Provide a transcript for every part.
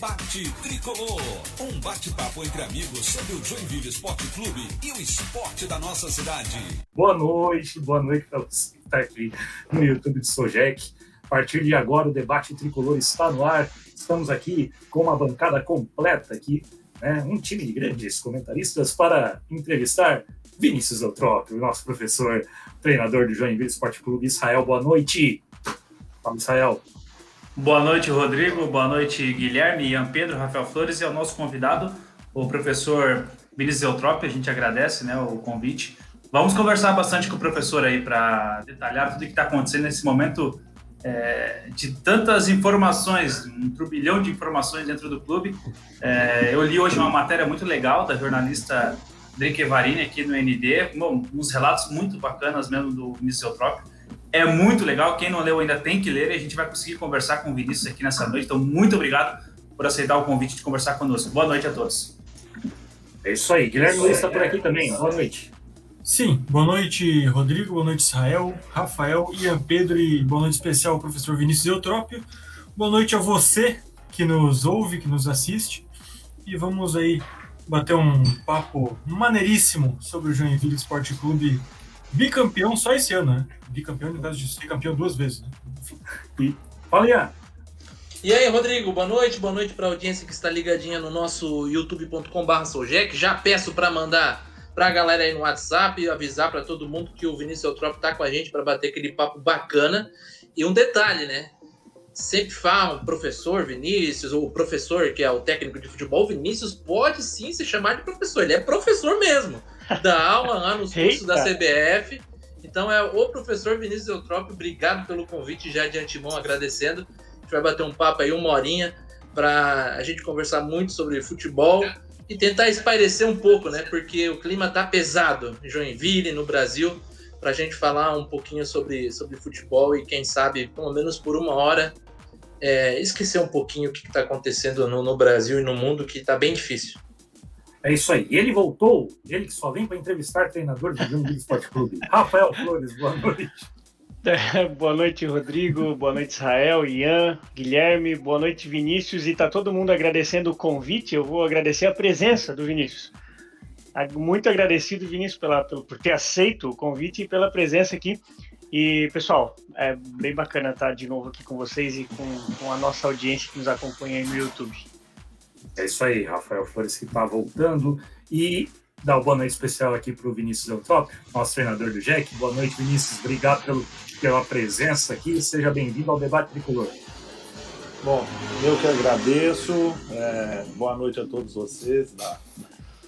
Debate Tricolor. Um bate-papo entre amigos sobre o Joinville Esporte Clube e o esporte da nossa cidade. Boa noite, boa noite para você que está aqui no YouTube do Sojec. A partir de agora, o Debate Tricolor está no ar. Estamos aqui com uma bancada completa aqui, né? um time de grandes comentaristas para entrevistar Vinícius Eutrópio, nosso professor, treinador do Joinville Esporte Clube. Israel, boa noite. Fala, Israel. Boa noite, Rodrigo. Boa noite, Guilherme, Ian Pedro, Rafael Flores e ao nosso convidado, o professor Vinícius Eutrópio. A gente agradece né, o convite. Vamos conversar bastante com o professor aí para detalhar tudo o que está acontecendo nesse momento é, de tantas informações, um turbilhão de informações dentro do clube. É, eu li hoje uma matéria muito legal da jornalista Drique Varini aqui no ND, bom, uns relatos muito bacanas mesmo do Vinícius Eutrópio. É muito legal, quem não leu ainda tem que ler e a gente vai conseguir conversar com o Vinícius aqui nessa noite. Então, muito obrigado por aceitar o convite de conversar conosco. Boa noite a todos. É isso aí. Guilherme Luiz está por aqui também. Boa noite. Sim, boa noite, Rodrigo, boa noite, Israel, Rafael, Ian Pedro e boa noite especial ao professor Vinícius Eutrópio. Boa noite a você que nos ouve, que nos assiste. E vamos aí bater um papo maneiríssimo sobre o Joinville Esporte Clube, bicampeão só esse ano, né? Bicampeão, no caso de ser campeão duas vezes. Né? E fala, Ian. E aí, Rodrigo, boa noite, boa noite para a audiência que está ligadinha no nosso youtube.com.br Soljec. Já peço para mandar para a galera aí no WhatsApp e avisar para todo mundo que o Vinícius Eutrópio está com a gente para bater aquele papo bacana. E um detalhe, né? sempre falam professor Vinícius, ou professor que é o técnico de futebol, Vinícius pode sim se chamar de professor, ele é professor mesmo, dá aula lá nos cursos da CBF, então é o professor Vinícius Eutrópio, obrigado pelo convite já de antemão, agradecendo, a gente vai bater um papo aí, uma horinha, para a gente conversar muito sobre futebol e tentar espairecer um pouco, né, porque o clima tá pesado em Joinville, no Brasil, para a gente falar um pouquinho sobre, sobre futebol e quem sabe, pelo menos por uma hora, é, esquecer um pouquinho o que está acontecendo no, no, Brasil e no mundo, que está bem difícil. É isso aí. Ele voltou, ele que só vem para entrevistar treinador do Joinville Esporte Clube. Rafael Flores, boa noite. É, boa noite, Rodrigo. Boa noite, Israel, Ian, Guilherme. Boa noite, Vinícius. E tá todo mundo agradecendo o convite. Eu vou agradecer a presença do Vinícius. Muito agradecido, Vinícius, pela, pelo, por ter aceito o convite e pela presença aqui. E, pessoal, é bem bacana estar de novo aqui com vocês e com, com a nossa audiência que nos acompanha aí no YouTube. É isso aí, Rafael Flores que está voltando. E dá uma boa noite especial aqui para o Vinícius Eutrópio, nosso treinador do Jack. Boa noite, Vinícius. Obrigado pelo, pela presença aqui. Seja bem-vindo ao Debate Tricolor. Bom, eu que agradeço. É, boa noite a todos vocês. Da,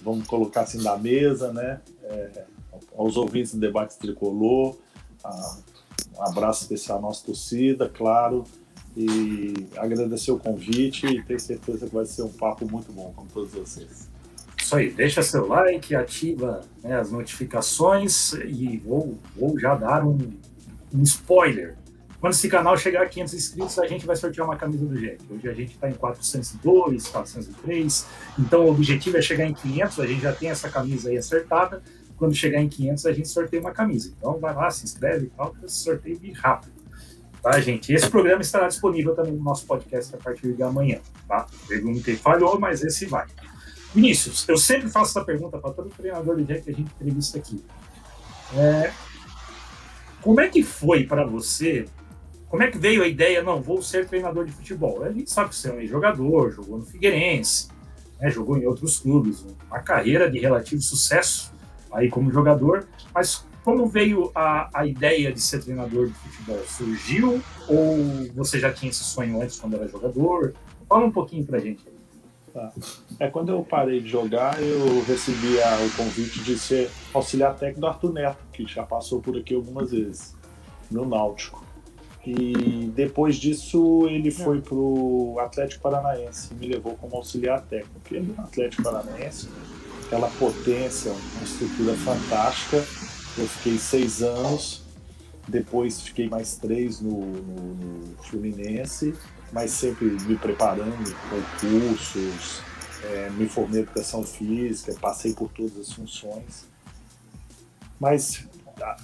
vamos colocar assim da mesa, né? É, aos ouvintes do Debate Tricolor. Um abraço especial à nossa torcida, claro. E agradecer o convite e tenho certeza que vai ser um papo muito bom com todos vocês. Isso aí, deixa seu like, ativa né, as notificações e vou, vou já dar um, um spoiler. Quando esse canal chegar a 500 inscritos, a gente vai sortear uma camisa do Jack. Hoje a gente está em 402, 403. Então o objetivo é chegar em 500. A gente já tem essa camisa aí acertada. Quando chegar em 500, a gente sorteia uma camisa. Então vai lá, se inscreve e tal, sorteio rápido. Tá, gente? Esse programa estará disponível também no nosso podcast a partir de amanhã. Tá? Perguntei, falhou, mas esse vai. Vinícius, eu sempre faço essa pergunta para todo treinador de que a gente entrevista aqui. É, como é que foi para você como é que veio a ideia, não, vou ser treinador de futebol? A gente sabe que você é um jogador, jogou no Figueirense, né, jogou em outros clubes, uma carreira de relativo sucesso aí como jogador, mas como veio a, a ideia de ser treinador de futebol? Surgiu ou você já tinha esse sonho antes quando era jogador? Fala um pouquinho pra gente. Tá. É, quando eu parei de jogar, eu recebi a, o convite de ser auxiliar técnico do Arthur Neto, que já passou por aqui algumas vezes, no Náutico. E depois disso ele foi para o Atlético Paranaense, me levou como auxiliar técnico. E no Atlético Paranaense, aquela potência, uma estrutura fantástica. Eu fiquei seis anos, depois fiquei mais três no, no, no Fluminense, mas sempre me preparando com cursos, é, me formei em educação física, passei por todas as funções. Mas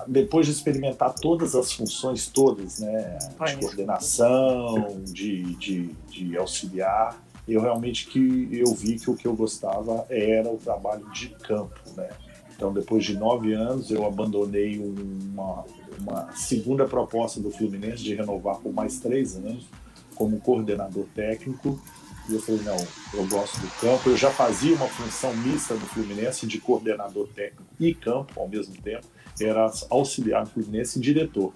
depois de experimentar todas as funções todas, né, de coordenação, de, de, de auxiliar, eu realmente que eu vi que o que eu gostava era o trabalho de campo, né? Então, depois de nove anos, eu abandonei uma, uma segunda proposta do Fluminense de renovar por mais três anos como coordenador técnico. E eu falei, não, eu gosto do campo. Eu já fazia uma função mista no Fluminense de coordenador técnico e campo ao mesmo tempo. Era auxiliar do Fluminense e diretor.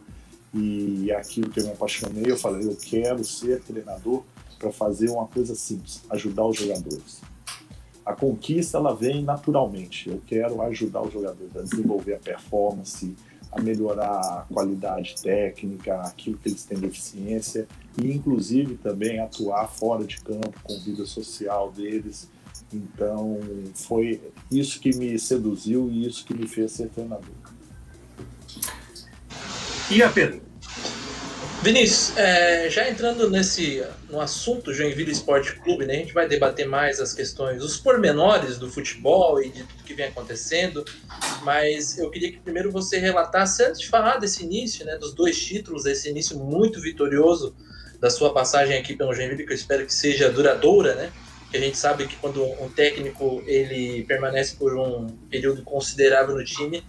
E aquilo que eu me apaixonei, eu falei, eu quero ser treinador para fazer uma coisa simples, ajudar os jogadores. A conquista ela vem naturalmente. Eu quero ajudar os jogadores a desenvolver a performance, a melhorar a qualidade técnica, aquilo que eles têm deficiência e inclusive também atuar fora de campo com vida social deles. Então foi isso que me seduziu e isso que me fez ser treinador. E a Pedro? Vinícius, é, já entrando nesse no assunto Joinville Esporte Clube, né, a gente vai debater mais as questões, os pormenores do futebol e de tudo que vem acontecendo, mas eu queria que primeiro você relatasse, antes de falar desse início, né, dos dois títulos, desse início muito vitorioso da sua passagem aqui pelo Joinville, que eu espero que seja duradoura, né, que a gente sabe que quando um técnico ele permanece por um período considerável no time,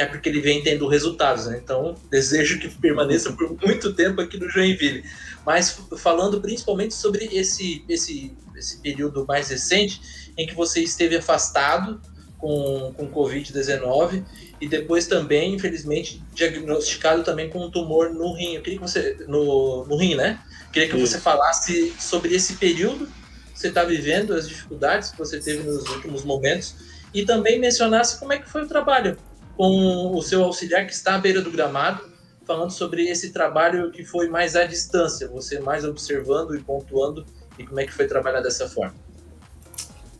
é porque ele vem tendo resultados, né? Então, desejo que permaneça por muito tempo aqui no Joinville. Mas falando principalmente sobre esse, esse, esse período mais recente, em que você esteve afastado com, com Covid-19 e depois também, infelizmente, diagnosticado também com um tumor no rim. Eu queria que você. No, no rim, né? Eu queria que você falasse sobre esse período que você está vivendo, as dificuldades que você teve nos últimos momentos, e também mencionasse como é que foi o trabalho com o seu auxiliar que está à beira do gramado, falando sobre esse trabalho que foi mais à distância, você mais observando e pontuando e como é que foi trabalhar dessa forma.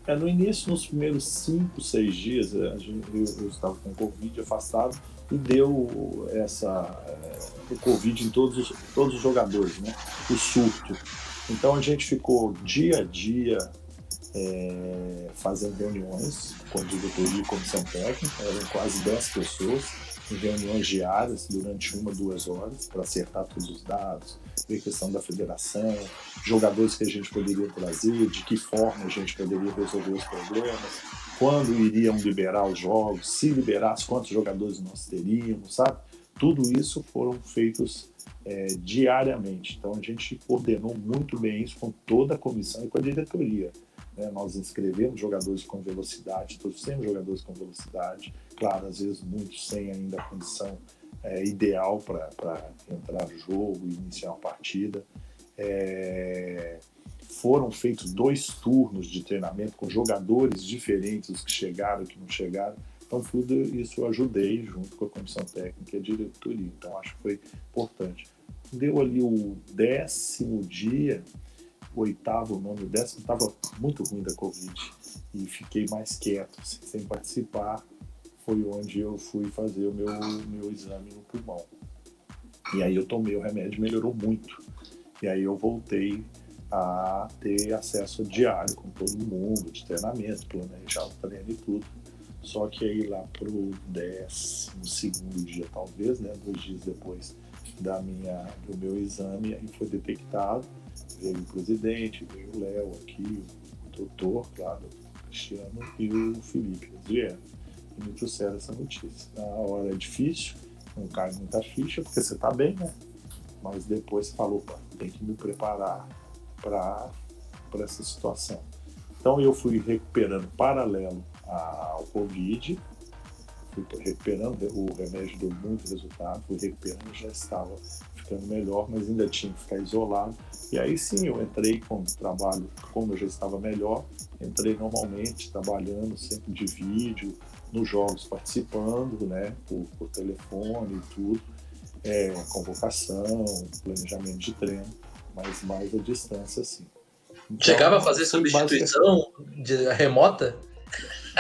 É, no início, nos primeiros cinco, seis dias, eu, eu estava com Covid afastado e deu essa, é, o Covid em todos os, todos os jogadores, né? o surto. Então a gente ficou dia a dia é, fazendo reuniões com diretoria e comissão técnica, eram quase 10 pessoas, em reuniões diárias durante uma, duas horas, para acertar todos os dados, ver questão da federação, jogadores que a gente poderia trazer, de que forma a gente poderia resolver os problemas, quando iriam liberar os jogos, se liberasse, quantos jogadores nós teríamos, sabe? Tudo isso foram feitos é, diariamente. Então a gente coordenou muito bem isso com toda a comissão e com a diretoria. Né? Nós inscrevemos jogadores com velocidade, trouxemos jogadores com velocidade, claro, às vezes muitos sem ainda a condição é, ideal para entrar no jogo e iniciar uma partida. É, foram feitos dois turnos de treinamento com jogadores diferentes, os que chegaram e que não chegaram. Então, tudo isso eu ajudei junto com a comissão técnica e a diretoria. Então, acho que foi importante. Deu ali o décimo dia, oitavo, nono, décimo, estava muito ruim da Covid e fiquei mais quieto, assim, sem participar. Foi onde eu fui fazer o meu, meu exame no pulmão. E aí eu tomei o remédio, melhorou muito. E aí eu voltei a ter acesso diário com todo mundo, de treinamento, planejar o treino e tudo. Só que aí lá pro décimo segundo dia, talvez, né, dois dias depois da minha, do meu exame, aí foi detectado veio o presidente, veio o Léo aqui, o doutor, claro, o Cristiano e o Felipe, eles vieram e me trouxeram essa notícia. Na hora é difícil, não cai muita ficha, porque você está bem, né? Mas depois você falou, opa, tem que me preparar para essa situação. Então eu fui recuperando paralelo ao Covid, fui recuperando, o remédio deu muito resultado, fui recuperando, já estava ficando melhor, mas ainda tinha que ficar isolado. E aí sim eu entrei com o trabalho, como eu já estava melhor, entrei normalmente, trabalhando sempre de vídeo, nos jogos participando, né, por, por telefone e tudo, é, convocação, planejamento de treino, mas mais à distância, sim. Então, Chegava a fazer substituição de remota?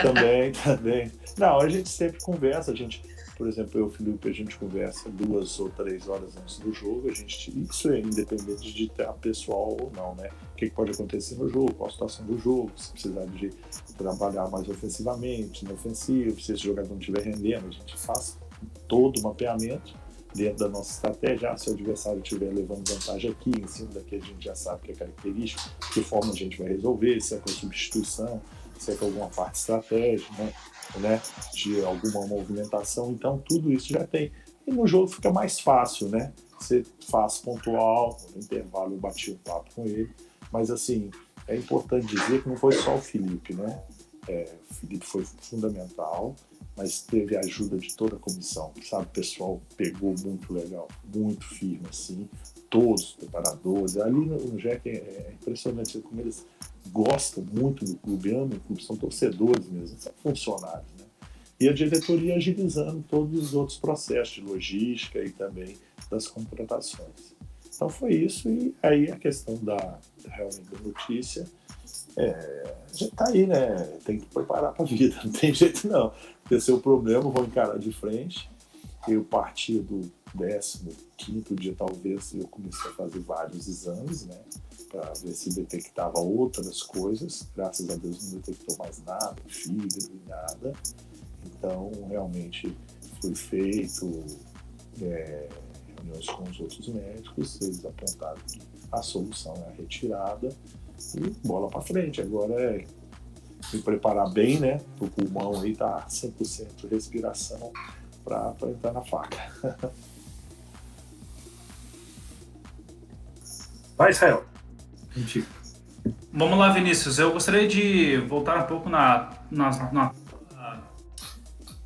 Também, também. Não, a gente sempre conversa, a gente por exemplo, eu e o Felipe, a gente conversa duas ou três horas antes do jogo, a gente, isso é independente de estar pessoal ou não, né? O que, pode acontecer no jogo, qual a situação do jogo, se precisar de trabalhar mais ofensivamente, no ofensivo, se esse jogador não estiver rendendo, a gente faz todo o mapeamento dentro da nossa estratégia. Ah, se o adversário estiver levando vantagem aqui, em cima daqui a gente já sabe que é característico, de que forma a gente vai resolver, se é com substituição, se é com alguma parte estratégica, né? Né? de alguma movimentação. Então, tudo isso já tem. E no jogo fica mais fácil, né? Você faz pontual, no intervalo eu bati um papo com ele, mas assim, é importante dizer que não foi só o Felipe, né? É, o Felipe foi fundamental, mas teve a ajuda de toda a comissão, sabe? O pessoal pegou muito legal, muito firme, assim, todos os preparadores. Ali no, no é, é impressionante como eles gostam muito do clube, amam o clube, são torcedores mesmo, são funcionários, né? E a diretoria agilizando todos os outros processos de logística e também das contratações. Então foi isso, e aí a questão da, realmente da notícia é, já está aí, né? Tem que preparar para a vida, não tem jeito não. Ter o problema, vou encarar de frente. Eu parti do 15 dia, talvez, eu comecei a fazer vários exames, né? Para ver se detectava outras coisas. Graças a Deus não detectou mais nada, fígado, nada. Então, realmente, foi feito é, reuniões com os outros médicos, eles apontaram que a solução é a retirada e bola para frente. Agora é me preparar bem, né? O pulmão aí tá 100% respiração para entrar na faca. Vai, Israel. Vamos lá, Vinícius. Eu gostaria de voltar um pouco na, na, na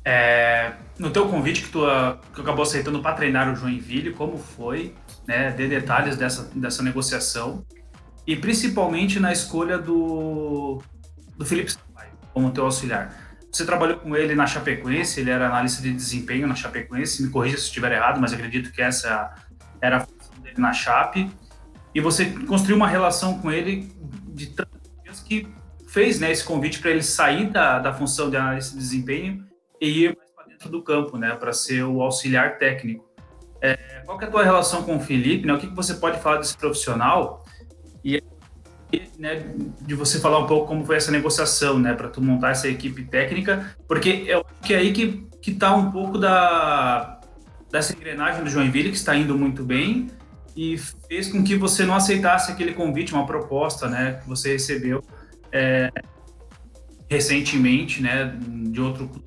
é, no teu convite que tu, que acabou aceitando para treinar o Joinville, como foi, né? Dê detalhes dessa, dessa negociação e principalmente na escolha do, do Felipe Sampaio como teu auxiliar. Você trabalhou com ele na Chapecoense, ele era analista de desempenho na Chapecoense, me corrija se estiver errado, mas acredito que essa era a função dele na Chape. E você construiu uma relação com ele de tantos que fez né, esse convite para ele sair da, da função de analista de desempenho e ir mais para dentro do campo, né, para ser o auxiliar técnico. É, qual é a tua relação com o Felipe? Né? O que, que você pode falar desse profissional? E né, de você falar um pouco como foi essa negociação, né, para tu montar essa equipe técnica, porque acho que é aí que que está um pouco da dessa engrenagem do Joinville que está indo muito bem e fez com que você não aceitasse aquele convite, uma proposta, né, que você recebeu é, recentemente, né, de outro clube.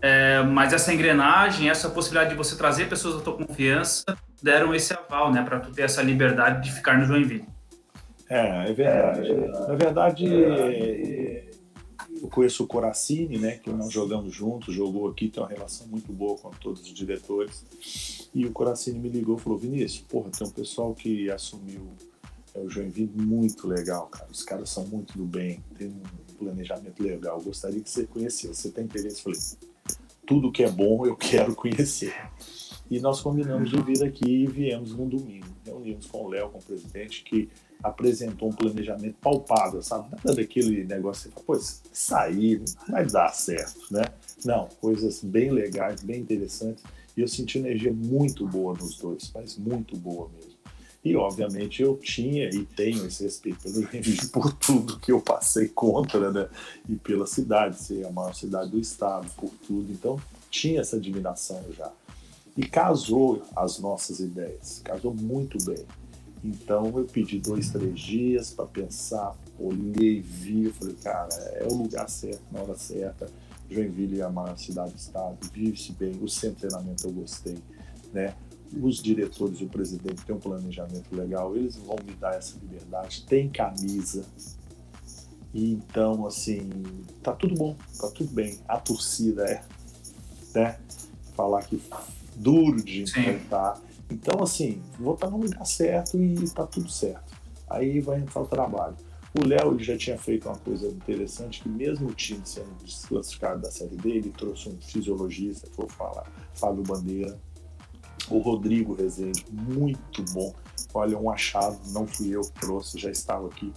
É, mas essa engrenagem, essa possibilidade de você trazer pessoas da tua confiança, deram esse aval, né, para tu ter essa liberdade de ficar no Joinville. É, é verdade. Na verdade, eu conheço o Coracini, né, que nós jogamos juntos, jogou aqui, tem uma relação muito boa com todos os diretores. E o Coracini me ligou e falou: Vinícius, porra, tem um pessoal que assumiu é, o Joinville muito legal, cara. Os caras são muito do bem, tem um planejamento legal. Gostaria que você conhecesse. Você tem interesse? Eu falei: tudo que é bom eu quero conhecer. E nós combinamos de vir aqui e viemos num domingo. Reunimos com o Léo, com o presidente, que apresentou um planejamento palpável, sabe? Nada daquele negócio que pô, sair vai dar certo, né? Não, coisas bem legais, bem interessantes. E eu senti energia muito boa nos dois, mas muito boa mesmo. E, obviamente, eu tinha e tenho esse respeito pelo Joinville por tudo que eu passei contra, né? E pela cidade, ser a maior cidade do estado, por tudo. Então, tinha essa admiração já. E casou as nossas ideias, casou muito bem. Então eu pedi dois, três dias para pensar, olhei, vi, falei, cara, é o lugar certo, na hora certa. Joinville é a maior cidade do estado, vive-se bem, o centro de treinamento eu gostei, né? Os diretores e o presidente têm um planejamento legal, eles vão me dar essa liberdade, tem camisa. E então, assim, tá tudo bom, tá tudo bem. A torcida é, né? Falar que duro de enfrentar. Então, assim, vou estar no lugar certo e está tudo certo. Aí vai entrar o trabalho. O Léo já tinha feito uma coisa interessante, que mesmo o time sendo desclassificado da Série D, ele trouxe um fisiologista, vou falar, Fábio Bandeira, o Rodrigo Rezende, muito bom. Olha, um achado, não fui eu que trouxe, já estava aqui.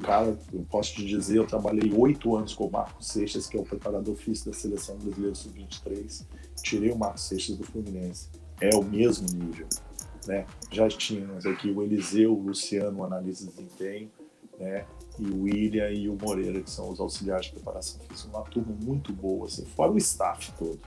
Cara, eu posso te dizer, eu trabalhei oito anos com o Marcos Seixas, que é o preparador físico da Seleção Brasileira Sub-23. Tirei o Marcos Seixas do Fluminense é o mesmo nível. Né? Já tínhamos aqui o Eliseu, o Luciano, o de desempenho, né? e o William e o Moreira, que são os auxiliares de preparação física. Uma turma muito boa, assim, fora o staff todo.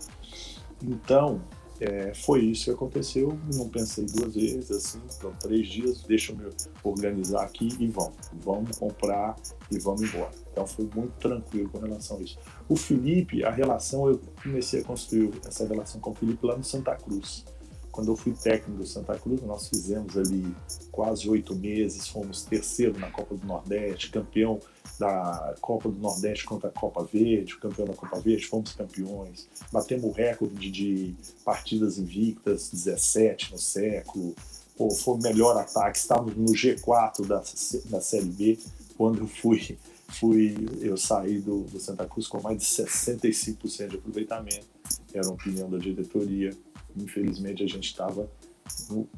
Então, é, foi isso que aconteceu. Não pensei duas vezes, assim, então três dias, deixa eu me organizar aqui e vamos. Vamos comprar e vamos embora. Então foi muito tranquilo com relação a isso. O Felipe, a relação, eu comecei a construir essa relação com o Felipe lá no Santa Cruz. Quando eu fui técnico do Santa Cruz, nós fizemos ali quase oito meses, fomos terceiro na Copa do Nordeste, campeão da Copa do Nordeste contra a Copa Verde, campeão da Copa Verde, fomos campeões, batemos o recorde de partidas invictas, 17 no século, Pô, foi o melhor ataque, estávamos no G4 da, da Série B, quando eu fui, fui eu saí do, do Santa Cruz com mais de 65% de aproveitamento, era uma opinião da diretoria, infelizmente a gente estava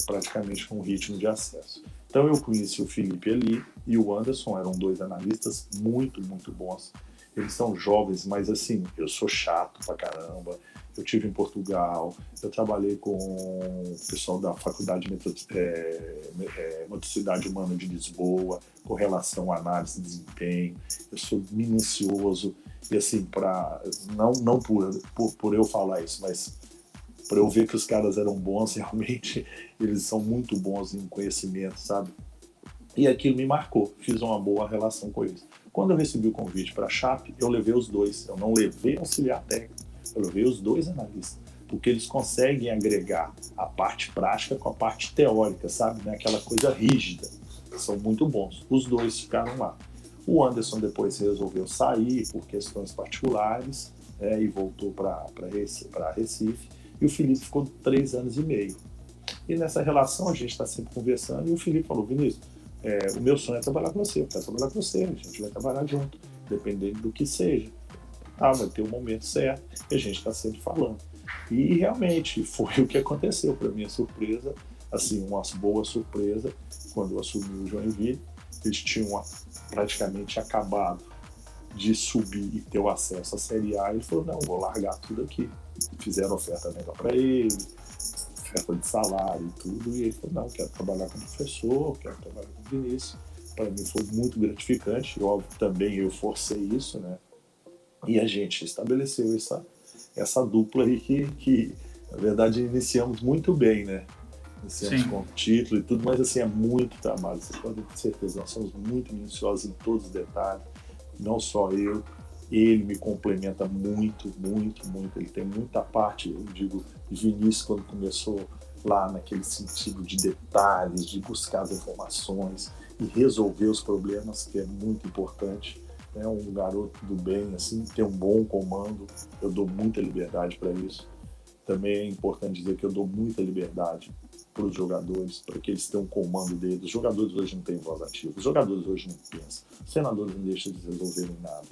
praticamente com ritmo de acesso. Então eu conheci o Felipe ali e o Anderson, eram dois analistas muito, muito bons. Eles são jovens, mas assim, eu sou chato pra caramba. Eu tive em Portugal, eu trabalhei com o pessoal da Faculdade de é, é, Humana de Lisboa, com relação à análise de desempenho. Eu sou minucioso, e assim, para não, não por, por, por eu falar isso, mas para eu ver que os caras eram bons, realmente eles são muito bons em conhecimento, sabe? E aquilo me marcou, fiz uma boa relação com eles. Quando eu recebi o convite para a Chape, eu levei os dois, eu não levei auxiliar técnico, eu levei os dois analistas, porque eles conseguem agregar a parte prática com a parte teórica, sabe? Não é aquela coisa rígida. São muito bons. Os dois ficaram lá. O Anderson depois resolveu sair por questões particulares é, e voltou para Recife e o Felipe ficou três anos e meio. E nessa relação a gente está sempre conversando e o Felipe falou, Vinícius, é, o meu sonho é trabalhar com você, eu quero trabalhar com você, a gente vai trabalhar junto, dependendo do que seja. Ah, vai ter o um momento certo e a gente está sempre falando. E realmente foi o que aconteceu, para minha surpresa, assim, uma boa surpresa, quando eu assumi o Joinville, eles tinham praticamente acabado de subir e ter o acesso à Série A, ele falou, não, vou largar tudo aqui fizeram oferta melhor para ele, oferta de salário e tudo, e ele falou, não, quero trabalhar como professor, quero trabalhar com o Vinícius. Para mim foi muito gratificante, e óbvio também eu forcei isso, né? E a gente estabeleceu essa, essa dupla aí que, que, na verdade, iniciamos muito bem, né? Iniciamos Sim. com título e tudo, mas assim, é muito trabalho, vocês podem ter certeza, nós somos muito minuciosos em todos os detalhes, não só eu, ele me complementa muito, muito, muito. Ele tem muita parte, eu digo, Vinícius, quando começou lá naquele sentido de detalhes, de buscar as informações e resolver os problemas, que é muito importante. É um garoto do bem, assim, tem um bom comando, eu dou muita liberdade para isso. Também é importante dizer que eu dou muita liberdade para os jogadores, para que eles tenham um comando deles. Os jogadores hoje não têm voz ativa, os jogadores hoje não pensam, os senadores não deixam de resolverem nada.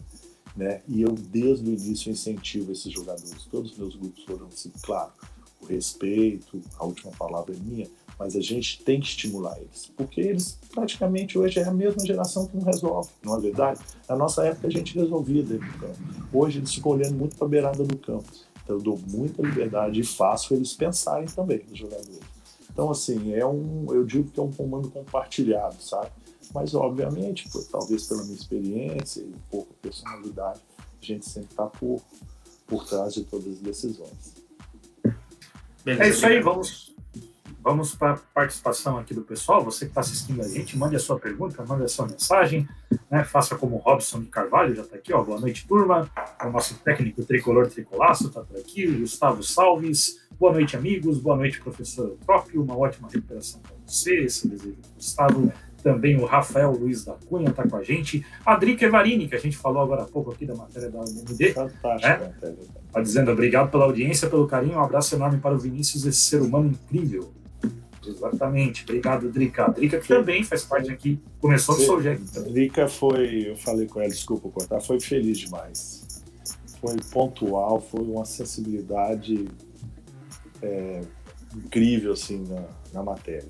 Né? E eu, desde o início, incentivo esses jogadores. Todos os meus grupos foram assim, claro, o respeito, a última palavra é minha, mas a gente tem que estimular eles, porque eles praticamente hoje é a mesma geração que não resolve, não é verdade? Na nossa época a gente resolvia dentro do campo. Hoje eles ficam olhando muito para a beirada do campo. Então eu dou muita liberdade e faço eles pensarem também, os jogadores. Então, assim, é um, eu digo que é um comando compartilhado, sabe? Mas, obviamente, por, talvez pela minha experiência e um pouco personalidade, a gente sempre está por, por trás de todas as decisões. Beleza, é isso aí, vamos, vamos para a participação aqui do pessoal. Você que está assistindo a gente, mande a sua pergunta, mande a sua mensagem, né? faça como o Robson de Carvalho, já está aqui, ó. boa noite, turma. O nosso técnico tricolor tricolaço está por aqui, o Gustavo Salves. Boa noite, amigos. Boa noite, professor Próprio. Uma ótima recuperação para você. Esse desejo do Gustavo também o Rafael Luiz da Cunha está com a gente. A Drica Evarini, que a gente falou agora há pouco aqui da matéria da UND. Fantástico. Né? Está dizendo obrigado pela audiência, pelo carinho. Um abraço enorme para o Vinícius, esse ser humano incrível. Exatamente. Obrigado, Drica. A Drica que também faz parte aqui, começou no Soljec. Drica foi, eu falei com ela, desculpa cortar, foi feliz demais. Foi pontual, foi uma sensibilidade é, incrível assim na, na matéria.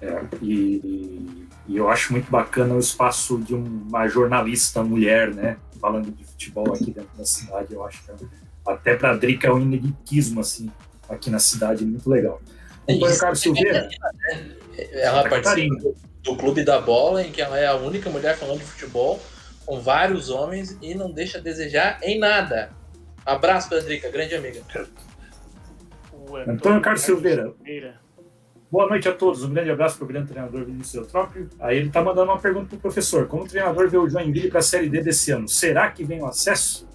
É, e, e, eu acho muito bacana o espaço de uma jornalista mulher, né? Falando de futebol aqui dentro da cidade, eu acho que é, até para a Drica é um ineditismo, assim, aqui na cidade, muito legal. O Carlos Silveira. Ela é participa do, Clube da Bola, em que ela é a única mulher falando de futebol, com vários homens, e não deixa a desejar em nada. Abraço para a Drica, grande amiga. O Antônio Carlos Silveira. Boa noite a todos. Um grande abraço para o grande treinador Vinícius Eutrópio. Aí ele está mandando uma pergunta para o professor. Como o treinador vê o Joinville para a Série D desse ano? Será que vem o acesso?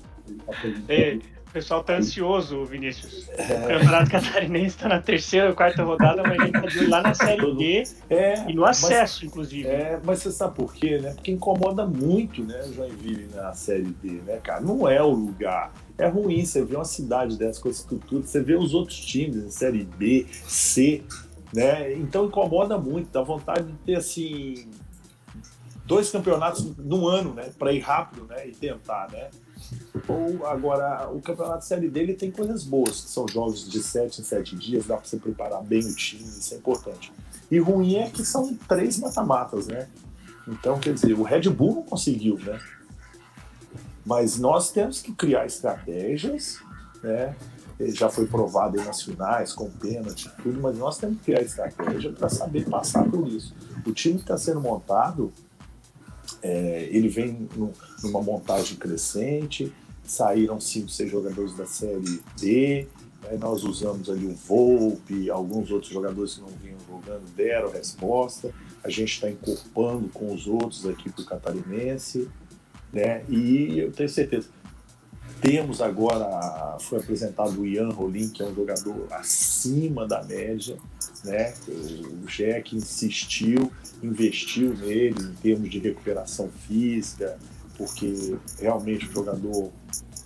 Tá é, o pessoal está ansioso, Vinícius. O Campeonato Catarinense está na terceira ou quarta rodada, mas a gente está lá na Série D é, e no acesso, mas, inclusive. É, mas você sabe por quê, né? Porque incomoda muito, né, o Joinville na Série D, né, cara? Não é o lugar. É ruim você ver uma cidade dessa com essa estrutura, você vê os outros times na Série B, C, né? Então incomoda muito, dá vontade de ter assim dois campeonatos no ano, né, para ir rápido, né, e tentar, né? Ou agora o campeonato série dele tem coisas boas, que são jogos de sete em sete dias, dá para você preparar bem o time, isso é importante. E ruim é que são três mata-matas, né? Então, quer dizer, o Red Bull não conseguiu, né? Mas nós temos que criar estratégias, né? Já foi provado nas finais, com pênalti tudo, mas nós temos que criar estratégia para saber passar por isso. O time que está sendo montado, é, ele vem no, numa montagem crescente, saíram cinco, seis jogadores da Série D, né, nós usamos ali o Volpe, alguns outros jogadores que não vinham jogando deram resposta, a gente está incorporando com os outros aqui para o Catarinense, né, e eu tenho certeza, temos agora, foi apresentado o Ian Rolim, que é um jogador acima da média, né? O Jack insistiu, investiu nele em termos de recuperação física, porque realmente o jogador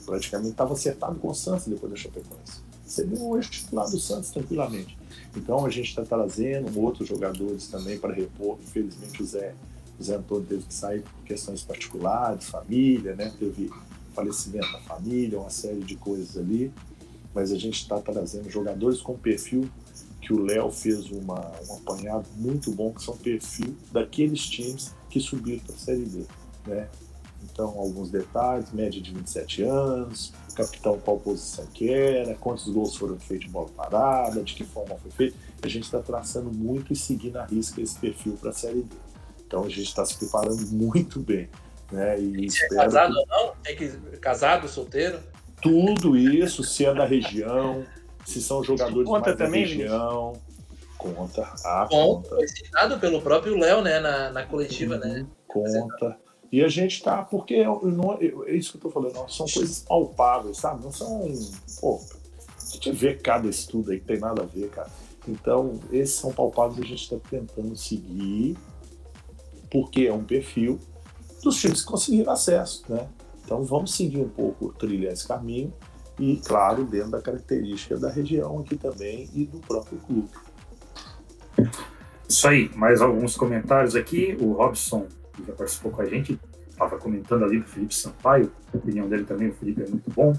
praticamente estava acertado com o Santos depois da Chapecoense. Seria hoje titular do Santos tranquilamente. Então a gente está trazendo outros jogadores também para repor. Infelizmente o Zé, o Zé Antônio teve que sair por questões particulares, família, né? Teve falecimento da família, uma série de coisas ali, mas a gente está trazendo jogadores com perfil que o Léo fez uma, um apanhado muito bom, que são perfil daqueles times que subiram para a Série B. Né? Então, alguns detalhes, média de 27 anos, capitão qual posição que era, quantos gols foram feitos de bola parada, de que forma foi feito. A gente está traçando muito e seguindo a risca esse perfil para a Série B. Então, a gente está se preparando muito bem. Né? E se é casado que... ou não? Tem que casado, solteiro? Tudo isso, se é da região, se são jogadores conta mais também, da região. Conta. Ah, conta. Foi citado pelo próprio Léo, né, na, na coletiva, uhum, né? Conta. E a gente tá, porque não, é isso que eu tô falando, não, são coisas palpáveis, sabe? Não são. Pô, a gente vê cada estudo aí que tem nada a ver, cara. Então, esses são palpáveis e a gente está tentando seguir, porque é um perfil dos times que conseguiram acesso, né? Então vamos seguir um pouco, trilhar esse caminho e, claro, dentro da característica da região aqui também e do próprio clube. Isso aí, mais alguns comentários aqui. O Robson, que já participou com a gente, estava comentando ali do Felipe Sampaio, a opinião dele também, o Felipe é muito bom,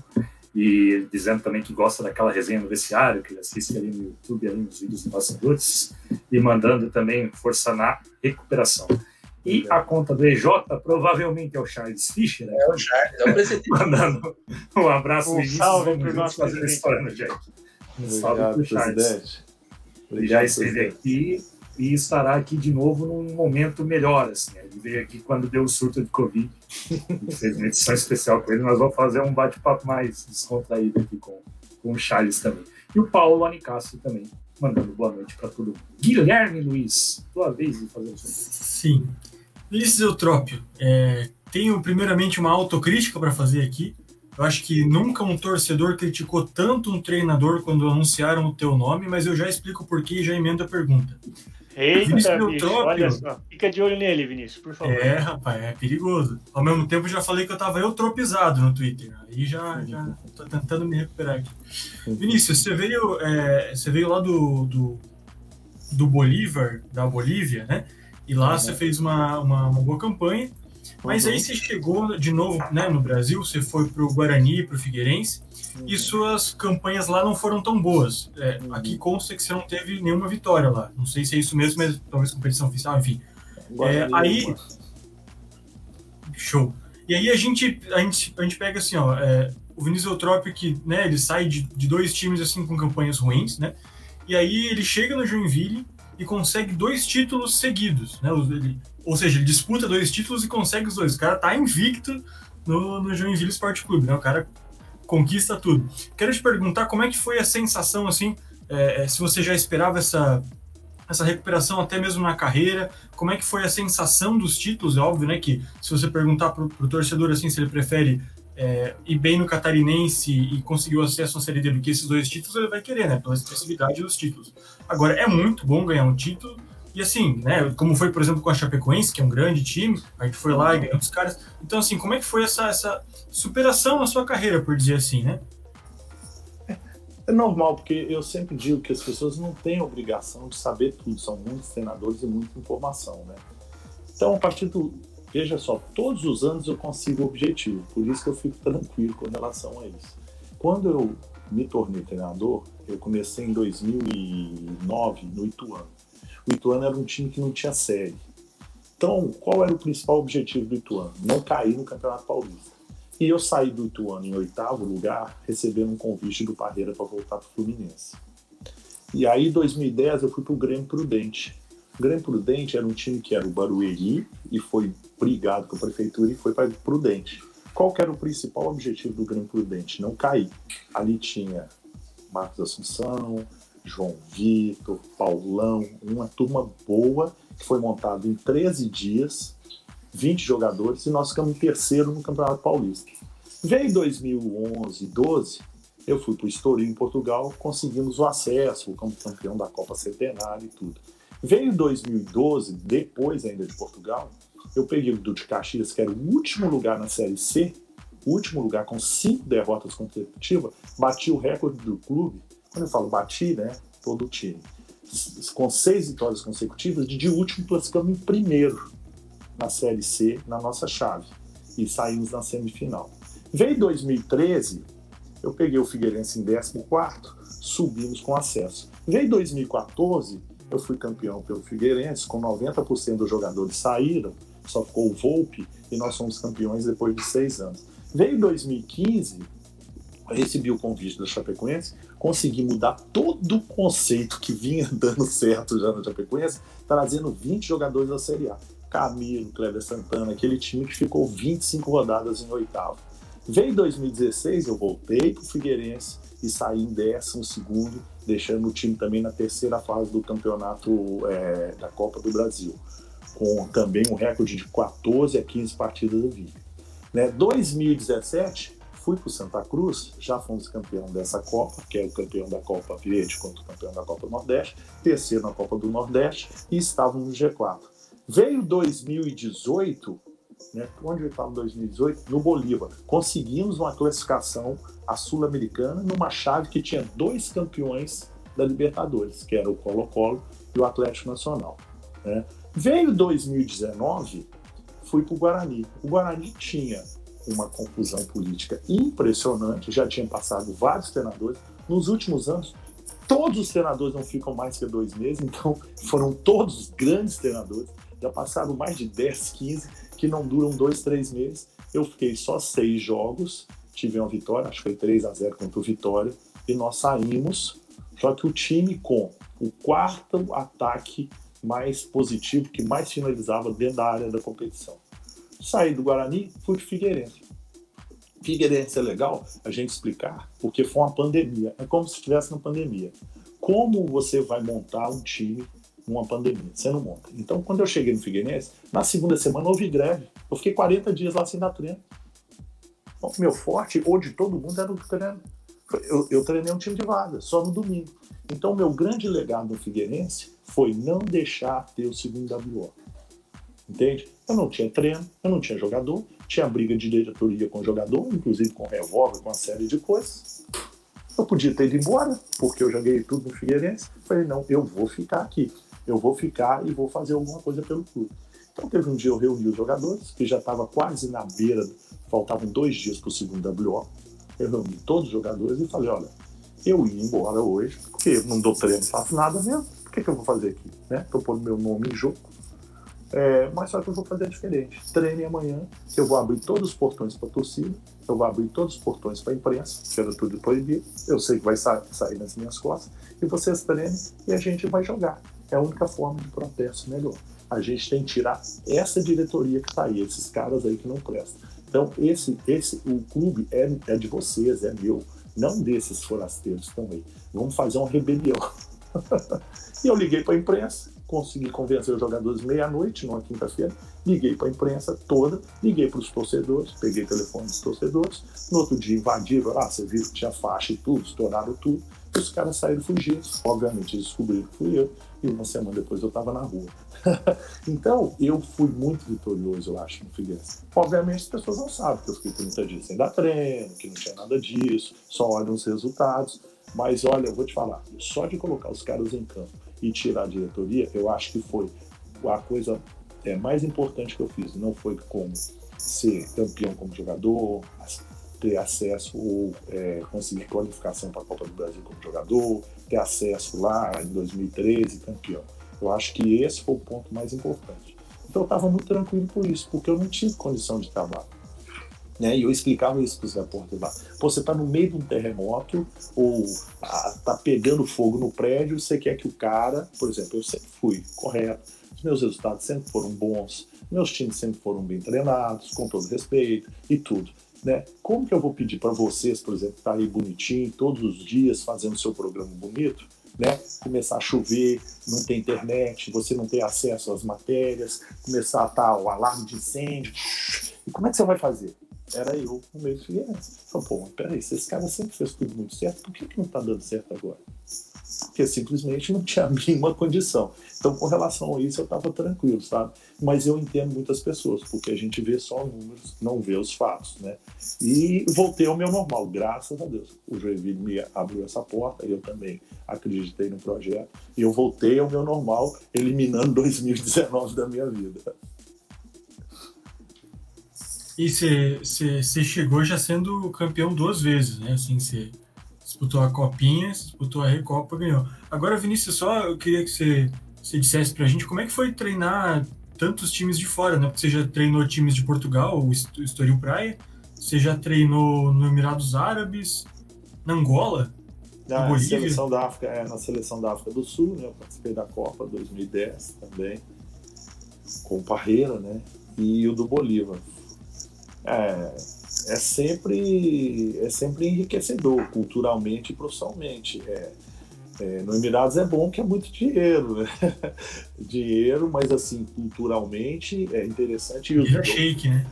e dizendo também que gosta daquela resenha no vestiário, que ele assiste ali no YouTube, ali nos vídeos embassadores, e mandando também força na recuperação. E a conta do EJ provavelmente é o Charles Fischer. Né? É o Charles, é o presidente. Mandando um abraço um salve para o nosso fazer a história no Jack. Um salve para o Charles. Ele já esteve aqui e estará aqui de novo num momento melhor. Assim. Ele veio aqui quando deu o surto de Covid. fez uma edição especial com ele. Nós vamos fazer um bate-papo mais descontraído aqui com, com o Charles também. E o Paulo Anicastro também, mandando boa noite para todo mundo. Guilherme Luiz, tua vez de fazer isso. Sim. Vinícius Eutrópio, é, tenho primeiramente uma autocrítica para fazer aqui. Eu acho que nunca um torcedor criticou tanto um treinador quando anunciaram o teu nome, mas eu já explico por que e já emendo a pergunta. Eita, Vinícius olha só. Fica de olho nele, Vinícius, por favor. É, rapaz, é perigoso. Ao mesmo tempo, já falei que eu tava eutropizado no Twitter. Aí já, já tô tentando me recuperar aqui. Vinícius, você veio, é, você veio lá do, do, do Bolívar, da Bolívia, né? E lá uhum. você fez uma, uma, uma, boa campanha. Mas uhum. aí você chegou de novo né, no Brasil, você foi para o Guarani, para o Figueirense, uhum. e suas campanhas lá não foram tão boas. É, uhum. Aqui consta que você não teve nenhuma vitória lá. Não sei se é isso mesmo, mas talvez competição oficial, enfim. É, aí. Show. E aí a gente, a gente, a gente pega assim, ó, é, o Vinícius Eutrópio, que né, ele sai de, de dois times assim com campanhas ruins, né? E aí ele chega no Joinville e consegue dois títulos seguidos, né? Ele, ou seja, ele disputa dois títulos e consegue os dois. O cara tá invicto no, no Joinville Sport Clube, né? O cara conquista tudo. Quero te perguntar como é que foi a sensação, assim, é, é, se você já esperava essa, essa recuperação até mesmo na carreira, como é que foi a sensação dos títulos? É óbvio, né, que se você perguntar para o torcedor assim se ele prefere é, ir bem no Catarinense e conseguir o acesso à Série D do que esses dois títulos, ele vai querer, né, pela expressividade dos títulos. Agora, é muito bom ganhar um título, e assim, né, como foi, por exemplo, com a Chapecoense, que é um grande time, a gente foi lá e ganhou os caras. Então, assim, como é que foi essa, essa superação na sua carreira, por dizer assim, né? É normal, porque eu sempre digo que as pessoas não têm obrigação de saber tudo, são muitos treinadores e muita informação, né? Então, a partir do. Veja só, todos os anos eu consigo o objetivo, por isso que eu fico tranquilo com relação a isso. Quando eu me tornei treinador, eu comecei em 2009 no Ituano. O Ituano era um time que não tinha série. Então, qual era o principal objetivo do Ituano? Não cair no Campeonato Paulista. E eu saí do Ituano em oitavo lugar, recebendo um convite do Parreira para voltar para o Fluminense. E aí, em 2010, eu fui para o Grêmio Prudente. O Grêmio Prudente era um time que era o Barueri e foi brigado com a prefeitura e foi para Prudente. Qual era o principal objetivo do Grêmio Prudente? Não cair. Ali tinha Marcos Assunção, João Vitor, Paulão, uma turma boa que foi montada em 13 dias 20 jogadores, e nós ficamos em terceiro no Campeonato Paulista. Veio 2011, 12, eu fui para o Estoril, em Portugal, conseguimos o acesso, como campeão da Copa Centenária e tudo. Veio 2012, depois ainda de Portugal, eu peguei o de Caxias, que era o último lugar na Série C, último lugar com cinco derrotas consecutivas, bati o recorde do clube. Quando eu falo bati, né, todo time. Com seis vitórias consecutivas, de último classificamos em primeiro na Série C na nossa chave e saímos na semifinal. Veio 2013, eu peguei o Figueirense em 14, subimos com acesso. Veio 2014, eu fui campeão pelo Figueirense, com 90% dos jogadores saíram, só ficou o Volpe e nós fomos campeões depois de seis anos. Veio 2015, recebi o convite da Chapecoense, consegui mudar todo o conceito que vinha dando certo já na Chapecoense, trazendo 20 jogadores da Série A. Camilo, Kleber Santana, aquele time que ficou 25 rodadas em oitavo. Veio 2016, eu voltei para o Figueirense e saí em décimo segundo, deixando o time também na terceira fase do campeonato é, da Copa do Brasil, com também um recorde de 14 a 15 partidas do Viga. Né? 2017, fui para o Santa Cruz, já fomos campeão dessa Copa, que é o campeão da Copa Verde contra o campeão da Copa Nordeste, terceiro na Copa do Nordeste e estávamos no G4. Veio 2018, né, onde eu estava em 2018? No Bolívar. Conseguimos uma classificação a Sul-Americana numa chave que tinha dois campeões da Libertadores, que era o Colo-Colo e o Atlético Nacional. Né? Veio 2019, fui para o Guarani. O Guarani tinha uma confusão política impressionante, já tinha passado vários treinadores. Nos últimos anos, todos os treinadores não ficam mais que dois meses, então foram todos grandes treinadores já passaram mais de 10, 15 que não duram dois, três meses. Eu fiquei só seis jogos, tive uma vitória, acho que foi 3 a 0 contra o Vitória, e nós saímos. Só que o time com o quarto ataque mais positivo, que mais finalizava dentro da área da competição. Saí do Guarani, fui para Figueirense. Figueirense é legal a gente explicar, porque foi uma pandemia. É como se estivesse na pandemia. Como você vai montar um time uma pandemia. Você não monta. Então, quando eu cheguei no Figueirense, na segunda semana houve greve. Eu fiquei 40 dias lá sem dar treino. Então, meu forte, ou de todo mundo, era o treino. Eu, eu treinei um time de vaga, só no domingo. Então, meu grande legado no Figueirense foi não deixar ter o segundo WO. Entende? Eu não tinha treino, eu não tinha jogador, tinha briga de diretoria com jogador, inclusive com revólver, com uma série de coisas. Eu podia ter ido embora, porque eu joguei tudo no Figueirense. Falei, não, eu vou ficar aqui eu vou ficar e vou fazer alguma coisa pelo clube. Então teve um dia eu reuni os jogadores, que já estava quase na beira, faltavam dois dias para o segundo WO. Eu reuni todos os jogadores e falei, olha, eu ia embora hoje, porque eu não dou treino, faço nada mesmo. O que, que eu vou fazer aqui? Né? pondo meu nome em jogo. É, mas só que eu vou fazer diferente. Treine amanhã, eu vou abrir todos os portões para torcida, eu vou abrir todos os portões para a imprensa, que era tudo proibido. Eu sei que vai sa sair nas minhas costas, e vocês treinem e a gente vai jogar é a única forma de protesto melhor. A gente tem que tirar essa diretoria que está aí, esses caras aí que não prestam. Então, esse, esse, o clube é, é de vocês, é meu. Não desses forasteiros aí. Vamos fazer uma rebelião. e eu liguei para a imprensa, consegui convencer os jogadores meia-noite, numa quinta-feira, liguei para a imprensa toda, liguei para os torcedores, peguei telefone dos torcedores, no outro dia invadiram, ah, você viu que tinha faixa e tudo, estouraram tudo, os caras saíram fugidos. Obviamente descobriram que fui eu, e uma semana depois eu estava na rua. então, eu fui muito vitorioso, eu acho, no Figueirense. Obviamente, as pessoas não sabem que eu fiquei 30 dias sem dar treino, que não tinha nada disso, só olham os resultados. Mas olha, eu vou te falar, só de colocar os caras em campo e tirar a diretoria, eu acho que foi a coisa é, mais importante que eu fiz. Não foi como ser campeão como jogador, ter acesso ou é, conseguir qualificação para a Copa do Brasil como jogador, ter acesso lá em 2013, campeão. Eu acho que esse foi o ponto mais importante. Então eu estava muito tranquilo por isso, porque eu não tive condição de trabalho. Né? E eu explicava isso para os repórteres lá. Pô, você está no meio de um terremoto ou está pegando fogo no prédio, você quer que o cara, por exemplo, eu sempre fui correto, os meus resultados sempre foram bons, meus times sempre foram bem treinados, com todo respeito e tudo. Né? Como que eu vou pedir para vocês, por exemplo, estar tá aí bonitinho, todos os dias fazendo seu programa bonito, né? Começar a chover, não tem internet, você não tem acesso às matérias, começar a tá o alarme de incêndio. E como é que você vai fazer? Era eu no meio Figueirense. Falei, pô, peraí, se esse cara sempre fez tudo muito certo, por que, que não está dando certo agora? Porque simplesmente não tinha a mínima condição. Então, com relação a isso, eu estava tranquilo, sabe? Mas eu entendo muitas pessoas, porque a gente vê só números, não vê os fatos, né? E voltei ao meu normal, graças a Deus. O Joinville me abriu essa porta, eu também acreditei no projeto, e eu voltei ao meu normal, eliminando 2019 da minha vida. E você chegou já sendo campeão duas vezes, né? Assim, você disputou a Copinha, disputou a Recopa, ganhou. Agora, Vinícius, só eu queria que você, você dissesse pra gente como é que foi treinar tantos times de fora, né? Porque você já treinou times de Portugal, o Estoril Praia, você já treinou no Emirados Árabes, na Angola, na ah, seleção da África, é, na seleção da África do Sul, né? Eu participei da Copa 2010 também, com o Parreira, né? E o do Bolívar. É, é sempre, é sempre enriquecedor, culturalmente e profissionalmente. É, é, no Emirados é bom que é muito dinheiro, né? dinheiro, mas assim, culturalmente é interessante. E é shake, né?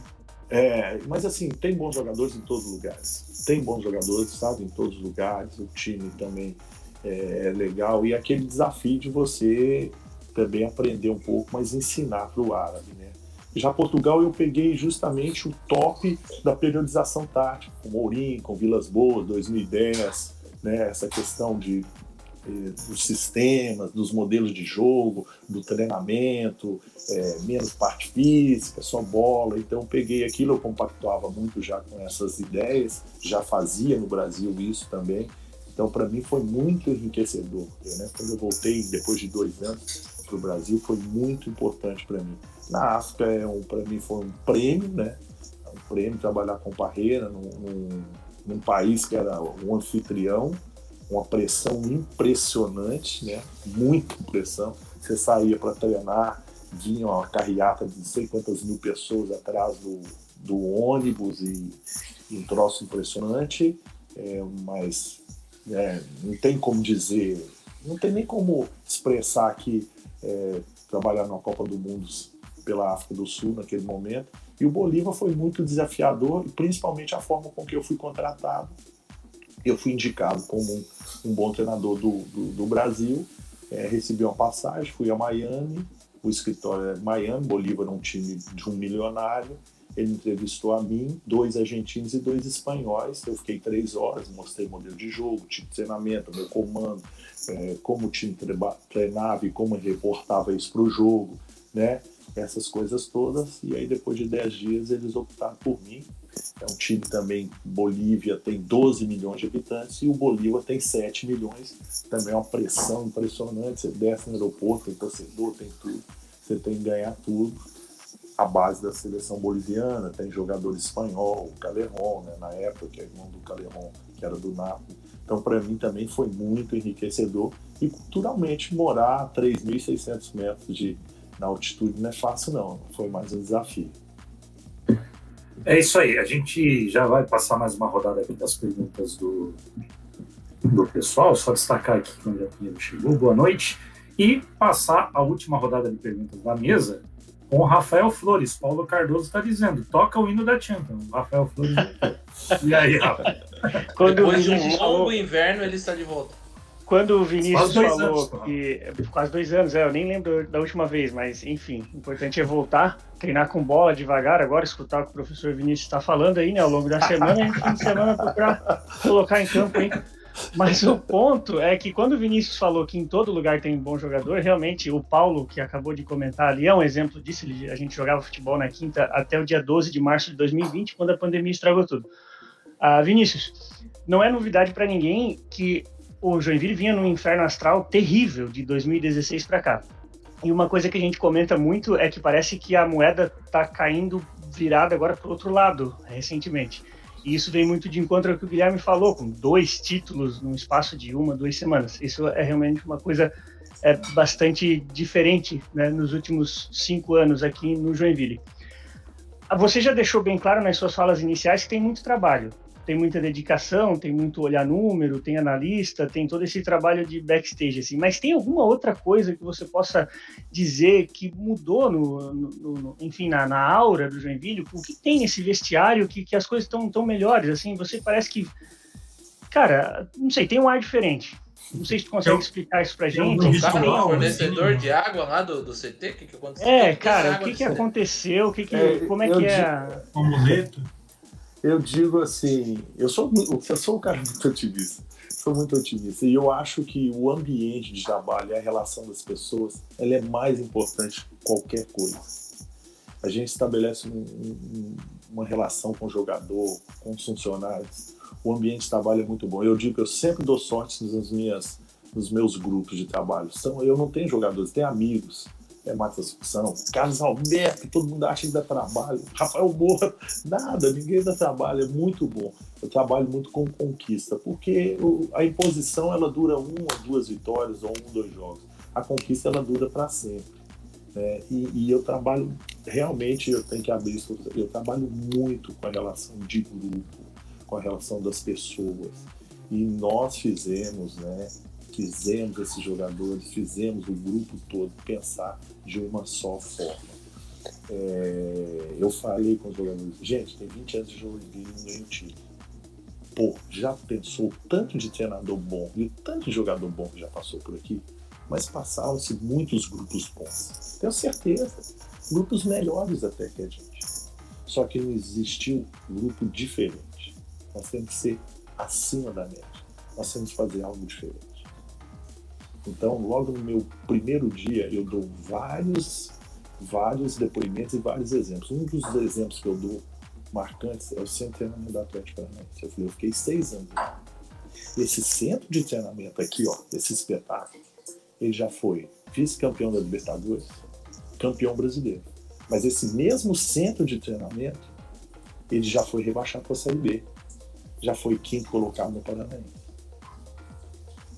É, mas assim, tem bons jogadores em todos os lugares. Tem bons jogadores, sabe, em todos os lugares. O time também é, é legal. E aquele desafio de você também aprender um pouco, mas ensinar para o árabe, né? Já Portugal eu peguei justamente o top da periodização tática, com Mourinho, com Vilas Boas, 2010, né, essa questão de, eh, dos sistemas, dos modelos de jogo, do treinamento, é, menos parte física, só bola. Então eu peguei aquilo, eu compactuava muito já com essas ideias, já fazia no Brasil isso também. Então para mim foi muito enriquecedor. Né? Quando eu voltei depois de dois anos para o Brasil foi muito importante para mim na África é um, para mim foi um prêmio, né? É um prêmio trabalhar com Parreira num, num, num, país que era um anfitrião, uma pressão impressionante, né? Muita pressão. Você saía para treinar, vinha uma carreata de não sei quantas mil pessoas atrás do, do ônibus e, um troço impressionante, é, mas é, não tem como dizer, não tem nem como expressar que é, trabalhar na Copa do Mundo pela África do Sul naquele momento. E o Bolívar foi muito desafiador, principalmente a forma com que eu fui contratado. Eu fui indicado como um, um bom treinador do, do, do Brasil, é, recebi uma passagem, fui a Miami, o escritório é Miami, Bolívar é um time de um milionário. Ele entrevistou a mim, dois argentinos e dois espanhóis. Eu fiquei três horas, mostrei modelo de jogo, tipo de treinamento, meu comando, é, como o time treinava e como reportava isso para o jogo, né? Essas coisas todas. E aí, depois de 10 dias, eles optaram por mim. É um time também, Bolívia tem 12 milhões de habitantes e o Bolívar tem 7 milhões. Também é uma pressão impressionante. Você desce no aeroporto, tem torcedor, tem tudo. Você tem que ganhar tudo. A base da seleção boliviana tem jogador espanhol, o Calerron, né, na época, que é irmão do Calerron, que era do Napoli. Então, para mim também foi muito enriquecedor. E culturalmente, morar a 3.600 metros de, na altitude não é fácil, não. Foi mais um desafio. É isso aí. A gente já vai passar mais uma rodada aqui das perguntas do, do pessoal. Só destacar aqui que o André Pinheiro chegou. Boa noite. E passar a última rodada de perguntas da mesa com o Rafael Flores. Paulo Cardoso está dizendo: toca o hino da Champions. Rafael Flores. e aí, Rafa? Depois de um longo inverno, ele está de volta. Quando o Vinícius falou anos, que. Quase dois anos, é, eu nem lembro da última vez, mas enfim, o importante é voltar, treinar com bola devagar, agora escutar o que o professor Vinícius está falando aí, né, ao longo da semana, e no fim de semana procurar colocar em campo, hein? Mas o ponto é que quando o Vinícius falou que em todo lugar tem um bom jogador, realmente o Paulo, que acabou de comentar ali, é um exemplo disso. A gente jogava futebol na quinta até o dia 12 de março de 2020, quando a pandemia estragou tudo. Ah, Vinícius, não é novidade para ninguém que o Joinville vinha num inferno astral terrível de 2016 para cá. E uma coisa que a gente comenta muito é que parece que a moeda está caindo virada agora para o outro lado, recentemente. E isso vem muito de encontro ao que o Guilherme falou, com dois títulos no espaço de uma, duas semanas. Isso é realmente uma coisa é, bastante diferente né, nos últimos cinco anos aqui no Joinville. Você já deixou bem claro nas suas falas iniciais que tem muito trabalho tem muita dedicação, tem muito olhar número, tem analista, tem todo esse trabalho de backstage, assim. Mas tem alguma outra coisa que você possa dizer que mudou, no, no, no enfim, na, na, aura do Joinville? O que tem nesse vestiário que, que as coisas estão tão melhores, assim? Você parece que, cara, não sei, tem um ar diferente. Não sei se tu consegue eu, explicar isso pra gente. Um tá um fornecedor assim. de água lá do, do CT? O que, que aconteceu? É, cara, o que, que aconteceu? O que que, é, como é que é? O amuleto eu digo assim, eu sou, eu sou um cara muito otimista, sou muito otimista e eu acho que o ambiente de trabalho, a relação das pessoas, ela é mais importante que qualquer coisa. A gente estabelece um, um, uma relação com o jogador, com os funcionários. O ambiente de trabalho é muito bom. Eu digo que eu sempre dou sorte nas minhas, nos meus grupos de trabalho. São, eu não tenho jogadores, tenho amigos é Matos Assunção, Carlos Alberto, todo mundo acha que dá trabalho, Rafael Moura, nada, ninguém dá trabalho, é muito bom. Eu trabalho muito com conquista, porque a imposição ela dura uma, duas vitórias ou um, dois jogos. A conquista ela dura para sempre. Né? E, e, eu trabalho, realmente, eu tenho que abrir isso, eu trabalho muito com a relação de grupo, com a relação das pessoas. E nós fizemos, né? Fizemos esses jogadores, fizemos o grupo todo pensar de uma só forma. É, eu falei com os jogadores, gente, tem 20 anos de jogo de não. Pô, já pensou tanto de treinador bom e o tanto de jogador bom que já passou por aqui? Mas passaram-se muitos grupos bons. Tenho certeza. Grupos melhores até que a gente. Só que não existiu grupo diferente. Nós temos que ser acima da média. Nós temos que fazer algo diferente. Então, logo no meu primeiro dia, eu dou vários, vários depoimentos e vários exemplos. Um dos exemplos que eu dou marcantes é o centro de treinamento da Atlético Paranaense. Eu falei, eu fiquei seis anos lá. Esse centro de treinamento aqui, ó, esse espetáculo, ele já foi vice-campeão da Libertadores, campeão brasileiro. Mas esse mesmo centro de treinamento, ele já foi rebaixado para a Série B. Já foi quinto colocado no Paranaense.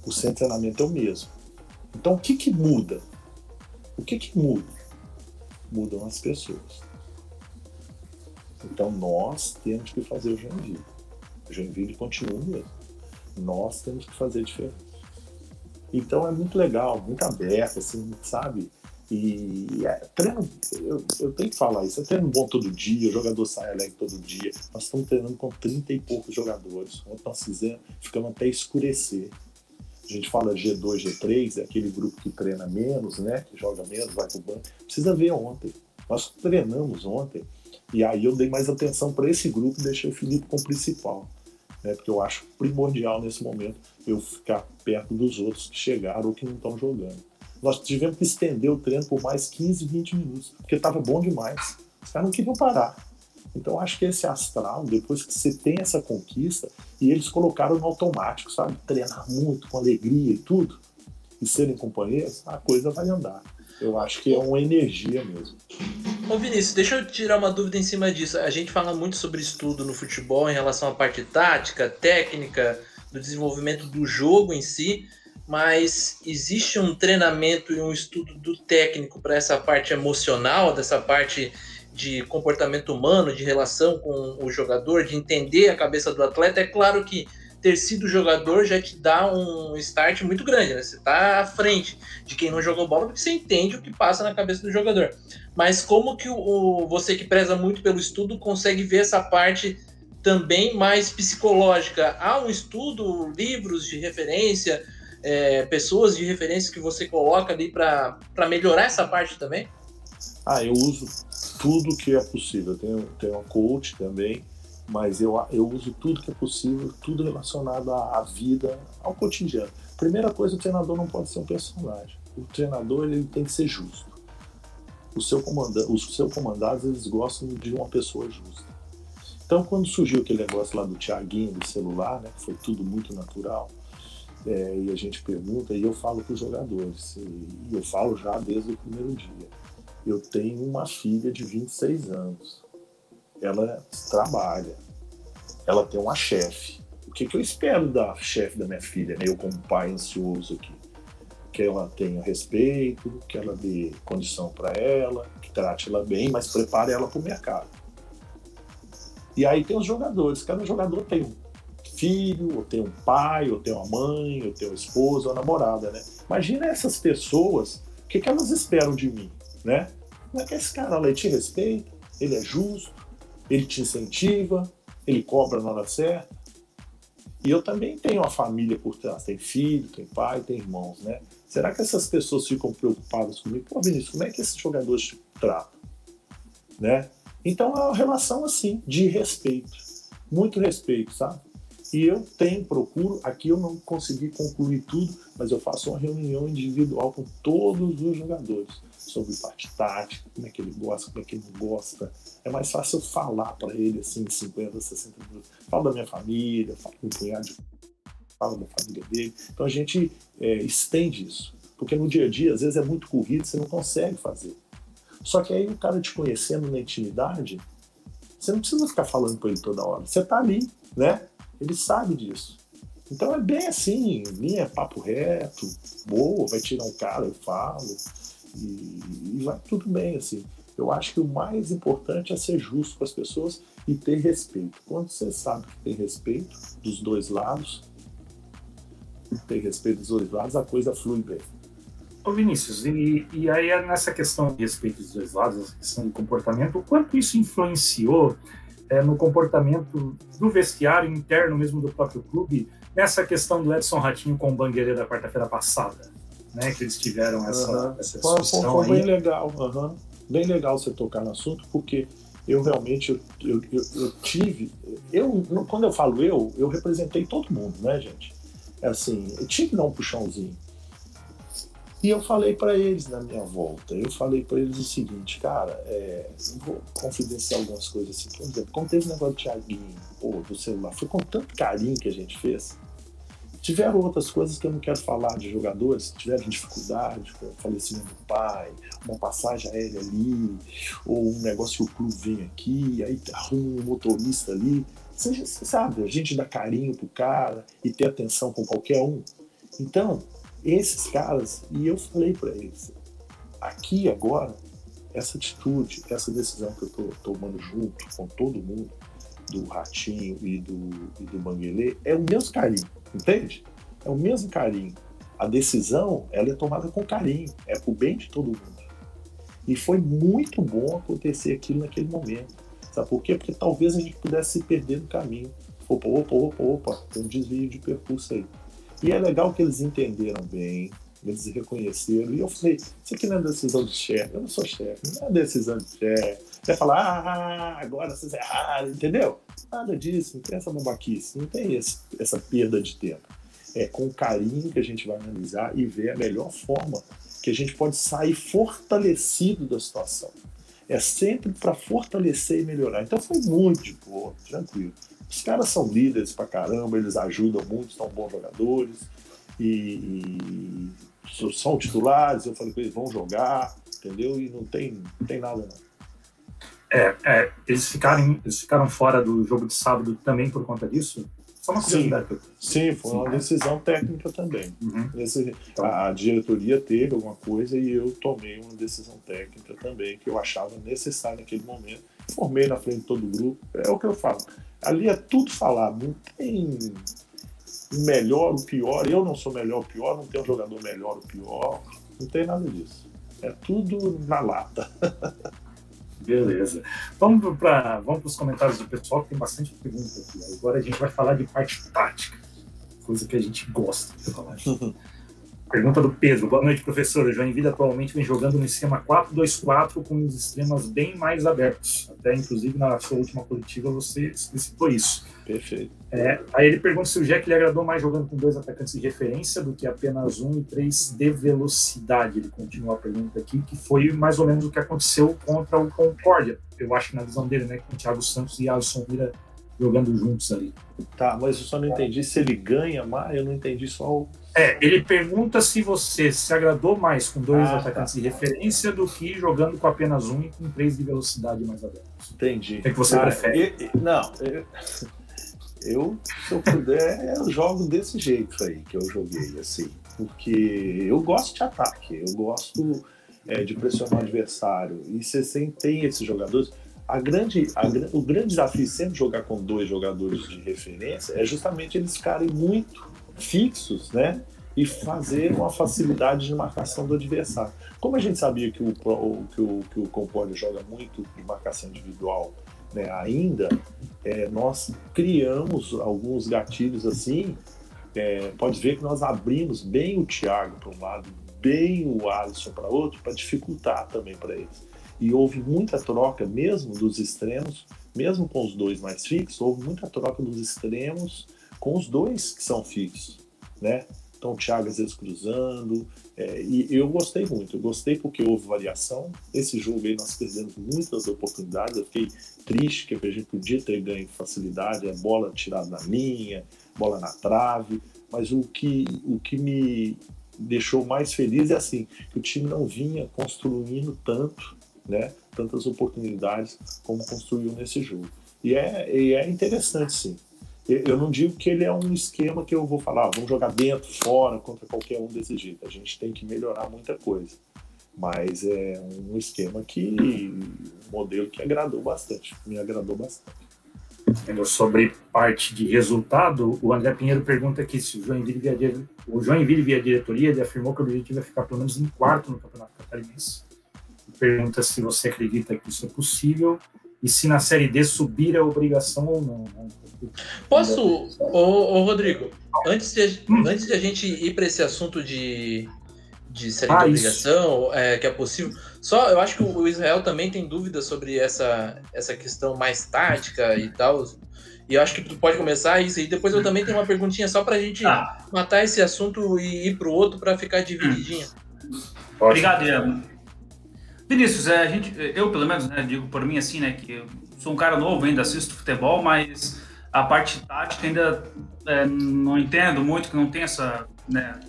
O centro de treinamento é o mesmo. Então, o que, que muda? O que, que muda? Mudam as pessoas. Então, nós temos que fazer o Joinville. O Joinville continua mesmo. Nós temos que fazer diferente. Então, é muito legal, muito aberto, assim, sabe? E é, treino, eu, eu, tenho que falar isso, é treino bom todo dia, o jogador sai alegre todo dia. Nós estamos treinando com 30 e poucos jogadores. Ontem nós fizemos, ficamos até escurecer a gente fala G2, G3, é aquele grupo que treina menos, né? Que joga menos, vai pro banco. Precisa ver ontem. Nós treinamos ontem e aí eu dei mais atenção para esse grupo deixei o Felipe como principal. Né, porque eu acho primordial nesse momento eu ficar perto dos outros que chegaram ou que não estão jogando. Nós tivemos que estender o treino por mais 15, 20 minutos, porque estava bom demais. Os caras não queriam parar. Então acho que esse astral, depois que você tem essa conquista, e eles colocaram no automático, sabe? Treinar muito, com alegria e tudo, e serem companheiros, a coisa vai andar. Eu acho que é uma energia mesmo. Ô Vinícius, deixa eu tirar uma dúvida em cima disso. A gente fala muito sobre estudo no futebol em relação à parte tática, técnica, do desenvolvimento do jogo em si, mas existe um treinamento e um estudo do técnico para essa parte emocional, dessa parte de comportamento humano, de relação com o jogador, de entender a cabeça do atleta, é claro que ter sido jogador já te dá um start muito grande, né? Você está à frente de quem não jogou bola porque você entende o que passa na cabeça do jogador. Mas como que o, o você que preza muito pelo estudo consegue ver essa parte também mais psicológica? Há um estudo, livros de referência, é, pessoas de referência que você coloca ali para melhorar essa parte também? Ah, eu uso tudo que é possível. Eu tenho, tenho uma coach também mas eu, eu uso tudo que é possível, tudo relacionado à, à vida, ao cotidiano. Primeira coisa, o treinador não pode ser um personagem. O treinador ele tem que ser justo. O seu comanda os seus comandados eles gostam de uma pessoa justa. Então, quando surgiu aquele negócio lá do Tiaguinho, do celular, né, que foi tudo muito natural, é, e a gente pergunta, e eu falo para os jogadores, e eu falo já desde o primeiro dia. Eu tenho uma filha de 26 anos ela trabalha, ela tem uma chefe. O que, que eu espero da chefe da minha filha, né? eu como pai ansioso aqui? Que ela tenha respeito, que ela dê condição para ela, que trate ela bem, mas prepare ela para o mercado. E aí tem os jogadores, cada jogador tem um filho, ou tem um pai, ou tem uma mãe, ou tem uma esposa, ou uma namorada, né? Imagina essas pessoas, o que, que elas esperam de mim, né? Como é que esse cara, ela te respeita, ele é justo, ele te incentiva, ele cobra na hora certa. E eu também tenho uma família por trás, tem filho, tem pai, tem irmãos, né? Será que essas pessoas ficam preocupadas comigo? Pô, Vinícius, como é que esses jogadores te tratam? Né? Então é uma relação assim, de respeito. Muito respeito, sabe? E eu tenho, procuro, aqui eu não consegui concluir tudo, mas eu faço uma reunião individual com todos os jogadores sobre parte tática, como é que ele gosta, como é que ele não gosta. É mais fácil eu falar para ele assim, 50, 60 minutos. Falo da minha família, falo do cunhado, falo da família dele. Então a gente é, estende isso. Porque no dia a dia, às vezes é muito corrido, você não consegue fazer. Só que aí o cara te conhecendo na intimidade, você não precisa ficar falando com ele toda hora. Você tá ali, né? Ele sabe disso. Então é bem assim, linha papo reto, boa, vai tirar um cara, eu falo, e, e vai tudo bem, assim. Eu acho que o mais importante é ser justo com as pessoas e ter respeito. Quando você sabe que tem respeito dos dois lados, tem respeito dos dois lados, a coisa flui bem. Ô Vinícius, e, e aí nessa questão de respeito dos dois lados, essa questão de comportamento, o quanto isso influenciou é, no comportamento do vestiário interno mesmo do próprio clube, nessa questão do Edson Ratinho com o Bangueira da quarta-feira passada? Né, que eles tiveram essa, uhum. essa discussão foi, foi bem legal, uhum. bem legal você tocar no assunto, porque eu realmente eu, eu, eu, tive, eu quando eu falo eu, eu representei todo mundo, né, gente? É assim, eu tive que dar um puxãozinho. E eu falei para eles na minha volta, eu falei para eles o seguinte, cara, é, vou confidenciar algumas coisas assim. Por exemplo, como teve o negócio do Thiaguinho, pô, do celular, foi com tanto carinho que a gente fez. Tiveram outras coisas que eu não quero falar de jogadores tiveram dificuldade, com o falecimento do pai, uma passagem aérea ali, ou um negócio que o clube vem aqui, aí arruma um motorista ali. Você, sabe, a gente dá carinho pro cara e ter atenção com qualquer um. Então, esses caras, e eu falei para eles, aqui agora, essa atitude, essa decisão que eu tô tomando junto com todo mundo, do Ratinho e do, e do Manguelê, é o mesmo carinho, entende? É o mesmo carinho. A decisão, ela é tomada com carinho, é pro bem de todo mundo. E foi muito bom acontecer aquilo naquele momento. Sabe por quê? Porque talvez a gente pudesse se perder no caminho. Opa, opa, opa, opa, tem um desvio de percurso aí. E é legal que eles entenderam bem, eles reconheceram. E eu falei, isso aqui não é decisão de chefe, eu não sou chefe, não é decisão de chefe. Você falar, ah, agora vocês erraram, entendeu? Nada disso, não tem essa babaquice, não tem esse, essa perda de tempo. É com carinho que a gente vai analisar e ver a melhor forma que a gente pode sair fortalecido da situação. É sempre para fortalecer e melhorar. Então foi muito de boa, tranquilo. Os caras são líderes pra caramba, eles ajudam muito, são bons jogadores e, e são titulares. Eu falei que eles vão jogar, entendeu? E não tem, não tem nada não. É, é, eles, ficaram, eles ficaram fora do jogo de sábado também por conta disso? Só uma Sim. curiosidade. Sim, foi uma decisão técnica também. Uhum. Nesse- a, a diretoria teve alguma coisa e eu tomei uma decisão técnica também que eu achava necessária naquele momento. Formei na frente de todo o grupo. É o que eu falo. Ali é tudo falado, não tem o melhor, o pior. Eu não sou melhor ou pior, não tem um jogador melhor ou pior. Não tem nada disso. É tudo na lata. Beleza. Vamos para vamos os comentários do pessoal, que tem bastante pergunta aqui. Agora a gente vai falar de parte tática, coisa que a gente gosta de falar. Pergunta do Pedro. Boa noite, professor. O Joinville atualmente vem jogando no esquema 4-2-4 com os extremas bem mais abertos. Até, inclusive, na sua última coletiva você citou isso. Perfeito. É, aí ele pergunta se o Jack lhe agradou mais jogando com dois atacantes de referência do que apenas um e três de velocidade. Ele continua a pergunta aqui, que foi mais ou menos o que aconteceu contra o Concórdia. Eu acho que na visão dele, né, com o Thiago Santos e Alisson Vira jogando juntos ali. Tá, mas eu só não entendi se ele ganha mais, eu não entendi só o. É, ele pergunta se você se agradou mais com dois Ah, atacantes tá. de referência do que jogando com apenas um e com três de velocidade mais abertos. Entendi. O que, é que você prefere? e- e- não, eu, eu, se eu puder, eu jogo desse jeito aí que eu joguei, assim. Porque eu gosto de ataque, eu gosto é, de pressionar o adversário. E você sempre tem esses jogadores. A grande, a o grande desafio de sempre jogar com dois jogadores de referência é justamente eles ficarem muito fixos, né? E fazer uma facilidade de marcação do adversário. Como a gente sabia que o, que o, que o Concórdia joga muito de marcação individual né, ainda, é, nós criamos alguns gatilhos assim. é, pode ver que nós abrimos bem o Thiago para um lado, bem o Alisson para outro, para dificultar também para eles. E houve muita troca, mesmo dos extremos, mesmo com os dois mais fixos, houve muita troca dos extremos com os dois que são fixos, né? Então o Thiago às vezes cruzando, é, e eu gostei muito, eu gostei porque houve variação. Esse jogo aí nós perdemos muitas oportunidades, eu fiquei triste que a gente podia ter ganho facilidade, a bola tirada na linha, bola na trave, mas o que, o que me deixou mais feliz é assim, que o time não vinha construindo tanto, né, tantas oportunidades como construiu nesse jogo. E é, e é interessante sim. Eu não digo que ele é um esquema que eu vou falar, ah, vamos jogar dentro, fora, contra qualquer um desse jeito. A gente tem que melhorar muita coisa. Mas é um esquema que. um modelo que agradou bastante. Me agradou bastante. Sobre parte de resultado, o André Pinheiro pergunta aqui se o Joinville via, dire- o Joinville via diretoria, ele afirmou que o objetivo é ficar pelo menos em quarto no Campeonato Catarinense. Pergunta se você acredita que isso é possível e se na Série D subir é obrigação ou não. né? Posso, ô, ô, Rodrigo, antes de, a- Hum. antes de a gente ir para esse assunto de, de série Ah, de obrigação, é, que é possível, só eu acho que o Israel também tem dúvidas sobre essa, essa questão mais tática e tal. E eu acho que tu pode começar isso. E depois eu também tenho uma perguntinha só pra gente Tá. matar esse assunto e ir pro outro pra ficar divididinho. Pode. Obrigado, Ian. Vinícius, é, a gente, eu pelo menos, né, digo por mim assim, né, que eu sou um cara novo ainda, assisto futebol, mas a parte tática ainda é, não entendo muito, que não tem essa, né,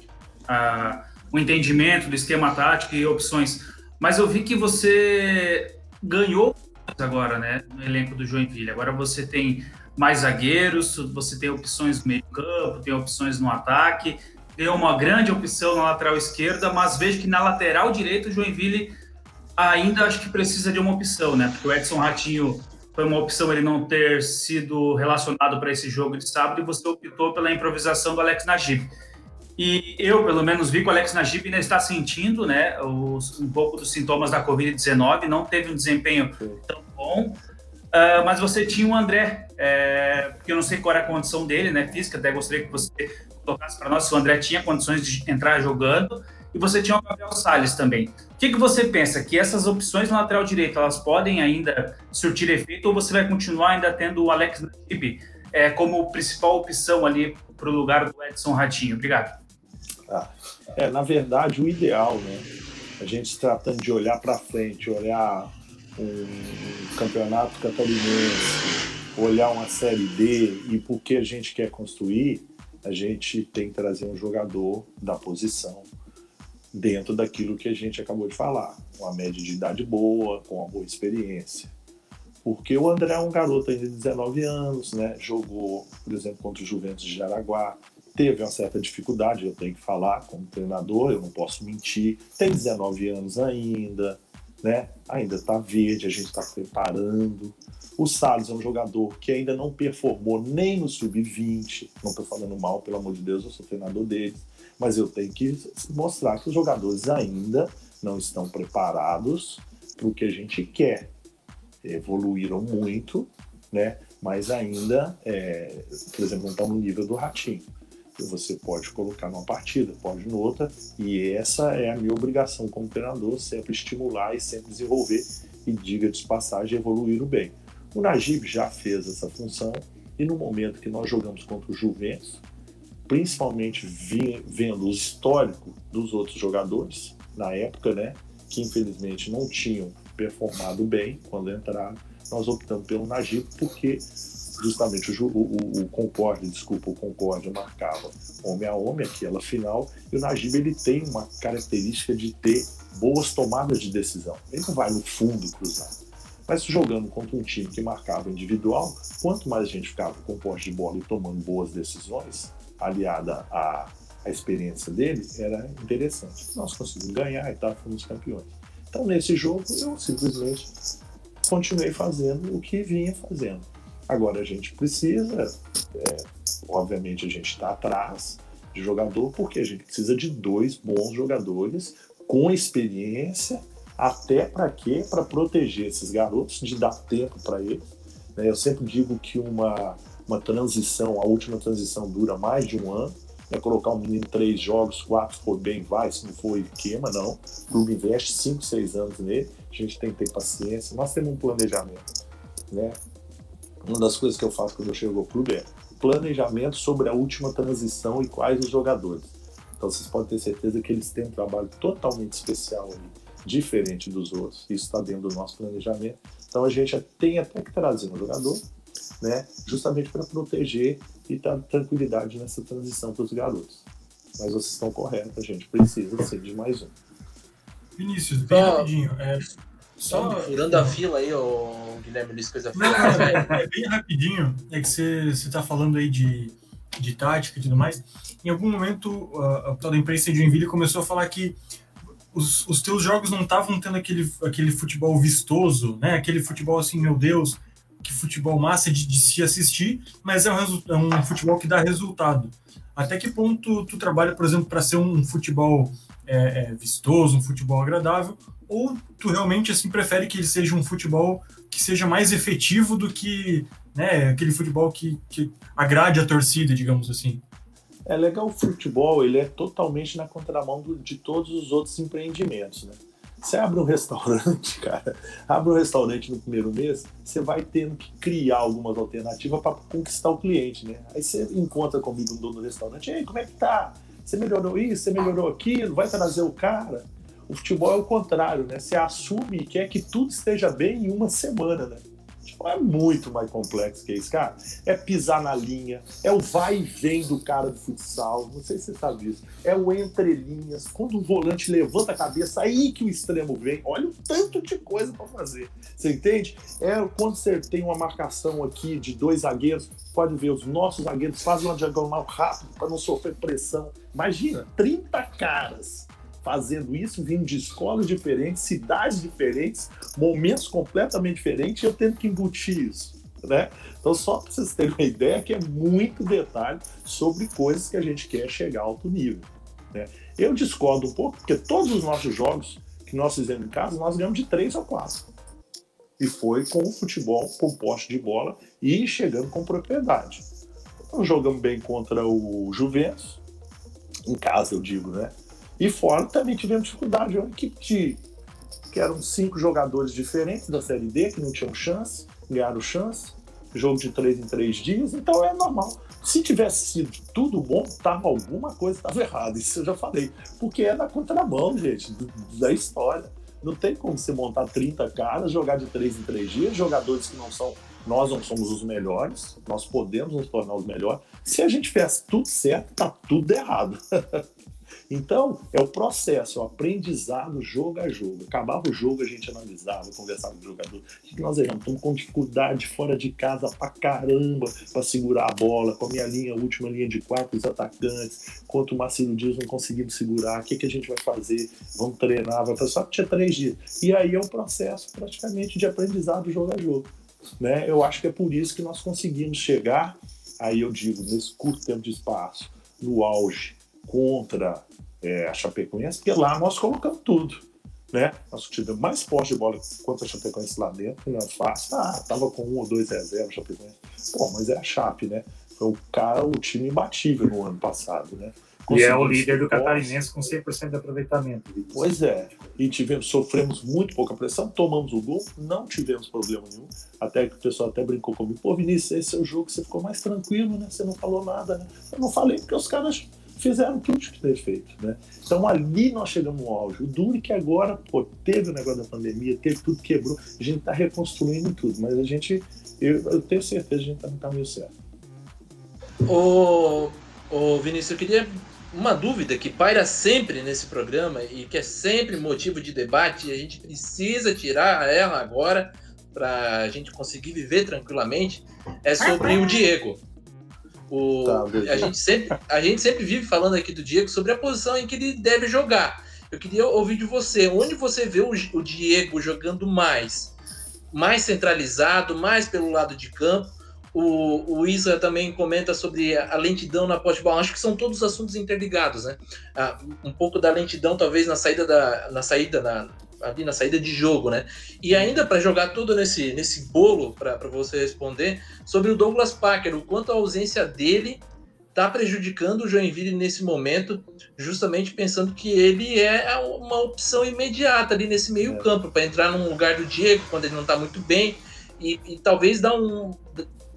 a, o entendimento do esquema tático e opções. Mas eu vi que você ganhou agora, né, no elenco do Joinville. Agora você tem mais zagueiros, você tem opções no meio campo, tem opções no ataque, tem uma grande opção na lateral esquerda, mas vejo que na lateral direita o Joinville ainda acho que precisa de uma opção, né? Porque o Edson Ratinho foi uma opção ele não ter sido relacionado para esse jogo de sábado e você optou pela improvisação do Alex Najib. E eu, pelo menos, vi que o Alex Najib ainda está sentindo, né, os, um pouco dos sintomas da Covid-19, não teve um desempenho tão bom, Uh, mas você tinha o André, é, porque eu não sei qual era a condição dele, né, física, até gostaria que você tocasse para nós se o André tinha condições de entrar jogando, e você tinha o Gabriel Salles também. O que, que você pensa? Que essas opções no lateral direito, elas podem ainda surtir efeito, ou você vai continuar ainda tendo o Alex Najib é, como principal opção ali para o lugar do Edson Ratinho? Obrigado. É, na verdade, o ideal, né? A gente tratando de olhar para frente, olhar um campeonato catarinense, olhar uma série D e por que a gente quer construir, a gente tem que trazer um jogador da posição dentro daquilo que a gente acabou de falar, uma média de idade boa, com uma boa experiência. Porque o André é um garoto ainda de 19 anos, né? Jogou, por exemplo, contra o Juventus de Jaraguá, teve uma certa dificuldade, eu tenho que falar como treinador, eu não posso mentir. Tem 19 anos ainda, né? Ainda está verde, a gente está preparando. O Salles é um jogador que ainda não performou nem no sub-20. Não estou falando mal, pelo amor de Deus, eu sou treinador deles. Mas eu tenho que mostrar que os jogadores ainda não estão preparados para o que a gente quer. Evoluíram muito, né? mas ainda, é, por exemplo, não estão no nível do Ratinho. Você pode colocar numa partida, pode noutra, e essa é a minha obrigação como treinador, sempre estimular e sempre desenvolver, e diga de passagem, evoluir bem. O Najib já fez essa função, e no momento que nós jogamos contra o Juventus, principalmente vendo o histórico dos outros jogadores, na época, né, que infelizmente não tinham performado bem quando entraram, nós optamos pelo Najib porque justamente o, o, o Concorde, desculpa, o Concorde marcava homem a homem, aquela final, e o Najib ele tem uma característica de ter boas tomadas de decisão. Ele não vai no fundo cruzar. Mas jogando contra um time que marcava individual, quanto mais a gente ficava com poste de bola e tomando boas decisões, aliada à, à experiência dele, era interessante. Nós conseguimos ganhar e tal, fomos campeões. Então, nesse jogo, eu simplesmente continuei fazendo o que vinha fazendo. Agora, a gente precisa, é, obviamente, a gente está atrás de jogador, porque a gente precisa de dois bons jogadores com experiência, até para quê? Para proteger esses garotos, de dar tempo para eles. Né? Eu sempre digo que uma uma transição, a última transição dura mais de um ano. É colocar um menino três jogos, quatro for bem, vai, se não ele queima, não. O clube investe cinco, seis anos nele, a gente tem que ter paciência, nós temos um planejamento. Né? Uma das coisas que eu faço quando eu chego ao clube é planejamento sobre a última transição e quais os jogadores. Então vocês podem ter certeza que eles têm um trabalho totalmente especial ali, diferente dos outros. Isso está dentro do nosso planejamento. Então a gente tem até que trazer um jogador né? justamente para proteger e dar tranquilidade nessa transição para os garotos. Mas vocês estão corretos, a gente precisa ser de mais um. Vinícius, bem rapidinho. É, só furando a fila aí, o Guilherme Luiz, coisa Não, é, é, bem rapidinho, é que você está falando aí de, de tática e tudo mais. Em algum momento, a, a da imprensa de Joinville começou a falar que os, os teus jogos não estavam tendo aquele, aquele futebol vistoso, né? Aquele futebol assim, meu Deus, que futebol massa de, de se assistir, mas é um, é um, futebol que dá resultado. Até que ponto tu trabalha, por exemplo, para ser um futebol é, é, vistoso, um futebol agradável, ou tu realmente assim prefere que ele seja um futebol que seja mais efetivo do que né, aquele futebol que, que agrade a torcida, digamos assim? É legal o futebol, ele é totalmente na contramão de todos os outros empreendimentos, né? Você abre um restaurante, cara, abre um restaurante no primeiro mês, você vai tendo que criar algumas alternativas para conquistar o cliente, né? Aí você encontra comigo no dono do restaurante, ei, como é que tá? Você melhorou isso, você melhorou aquilo, vai trazer o cara. O futebol é o contrário, né? Você assume e quer que tudo esteja bem em uma semana, né? É muito mais complexo que isso, cara. É pisar na linha, é o vai e vem do cara do futsal, não sei se você sabe disso. É o entre linhas, quando o volante levanta a cabeça, aí que o extremo vem. Olha o tanto de coisa para fazer. Você entende? É quando você tem uma marcação aqui de dois zagueiros, pode ver, os nossos zagueiros fazem uma diagonal rápido para não sofrer pressão. Imagina, 30 caras fazendo isso, vindo de escolas diferentes, cidades diferentes, momentos completamente diferentes, e eu tendo que embutir isso. Né? Então, só para vocês terem uma ideia, que é muito detalhe sobre coisas que a gente quer chegar a alto nível. Né? Eu discordo um pouco, porque todos os nossos jogos que nós fizemos em casa, nós ganhamos de três ou quatro. E foi com o futebol, com poste de bola e chegando com propriedade. Então, jogamos bem contra o Juventus, em casa eu digo, né? E fora também tivemos dificuldade. Uma equipe de, que eram cinco jogadores diferentes da Série D, que não tinham chance, ganharam chance. Jogo de três em três dias, então é normal. Se tivesse sido tudo bom, tava alguma coisa estava errada. Isso eu já falei. Porque é na contramão, gente, da história. Não tem como você montar 30 caras, jogar de três em três dias, jogadores que não são Nós não somos os melhores, nós podemos nos tornar os melhores. Se a gente fez tudo certo, tá tudo errado. Então, é o processo, é o aprendizado jogo a jogo. Acabava o jogo, a gente analisava, conversava com o jogador. O que nós erramos? Estamos com dificuldade fora de casa pra caramba para segurar a bola, com a minha linha, última linha de quatro, os atacantes. Quanto o Marcelo Dias não conseguimos segurar, o que, que a gente vai fazer? Vamos treinar, vai fazer só que tinha três dias. E aí é o processo praticamente de aprendizado jogo a jogo. Né? Eu acho que é por isso que nós conseguimos chegar, aí eu digo, nesse curto tempo de espaço, no auge, contra é, a Chapecoense, porque lá nós colocamos tudo. Né? Nós tivemos mais posse de bola contra a Chapecoense lá dentro, não é fácil. Ah, tava com um ou dois reservas Chapecoense. Pô, mas é a Chape, né? Foi o cara, o time imbatível no ano passado, né? E é o líder do catarinense com 100% de aproveitamento. Pois é. E tivemos, sofremos muito pouca pressão, tomamos o gol, não tivemos problema nenhum. Até que o pessoal até brincou comigo. Pô, Vinícius, esse é o jogo que você ficou mais tranquilo, né? Você não falou nada, né? Eu não falei porque os caras fizeram tudo que ter feito, né? Então ali nós chegamos ao auge. O duro que agora, pô, teve o negócio da pandemia, teve tudo quebrou, a gente está reconstruindo tudo, mas a gente, eu, eu tenho certeza a gente está no caminho certo. Ô, ô Vinícius, eu queria uma dúvida que paira sempre nesse programa e que é sempre motivo de debate e a gente precisa tirar ela agora para a gente conseguir viver tranquilamente é sobre o Diego. O, tá, a, gente sempre, a gente sempre vive falando aqui do Diego sobre a posição em que ele deve jogar. Eu queria ouvir de você, onde você vê o, o Diego jogando mais? Mais centralizado, mais pelo lado de campo? O, o Isa também comenta sobre a lentidão na poste bola. Acho que são todos assuntos interligados, né? Ah, um pouco da lentidão, talvez, na saída da. Na saída, na, ali na saída de jogo, né? E ainda para jogar tudo nesse, nesse bolo, para você responder, sobre o Douglas Parker, o quanto a ausência dele está prejudicando o Joinville nesse momento, justamente pensando que ele é uma opção imediata ali nesse meio é. campo, para entrar no lugar do Diego quando ele não está muito bem, e, e talvez dar um,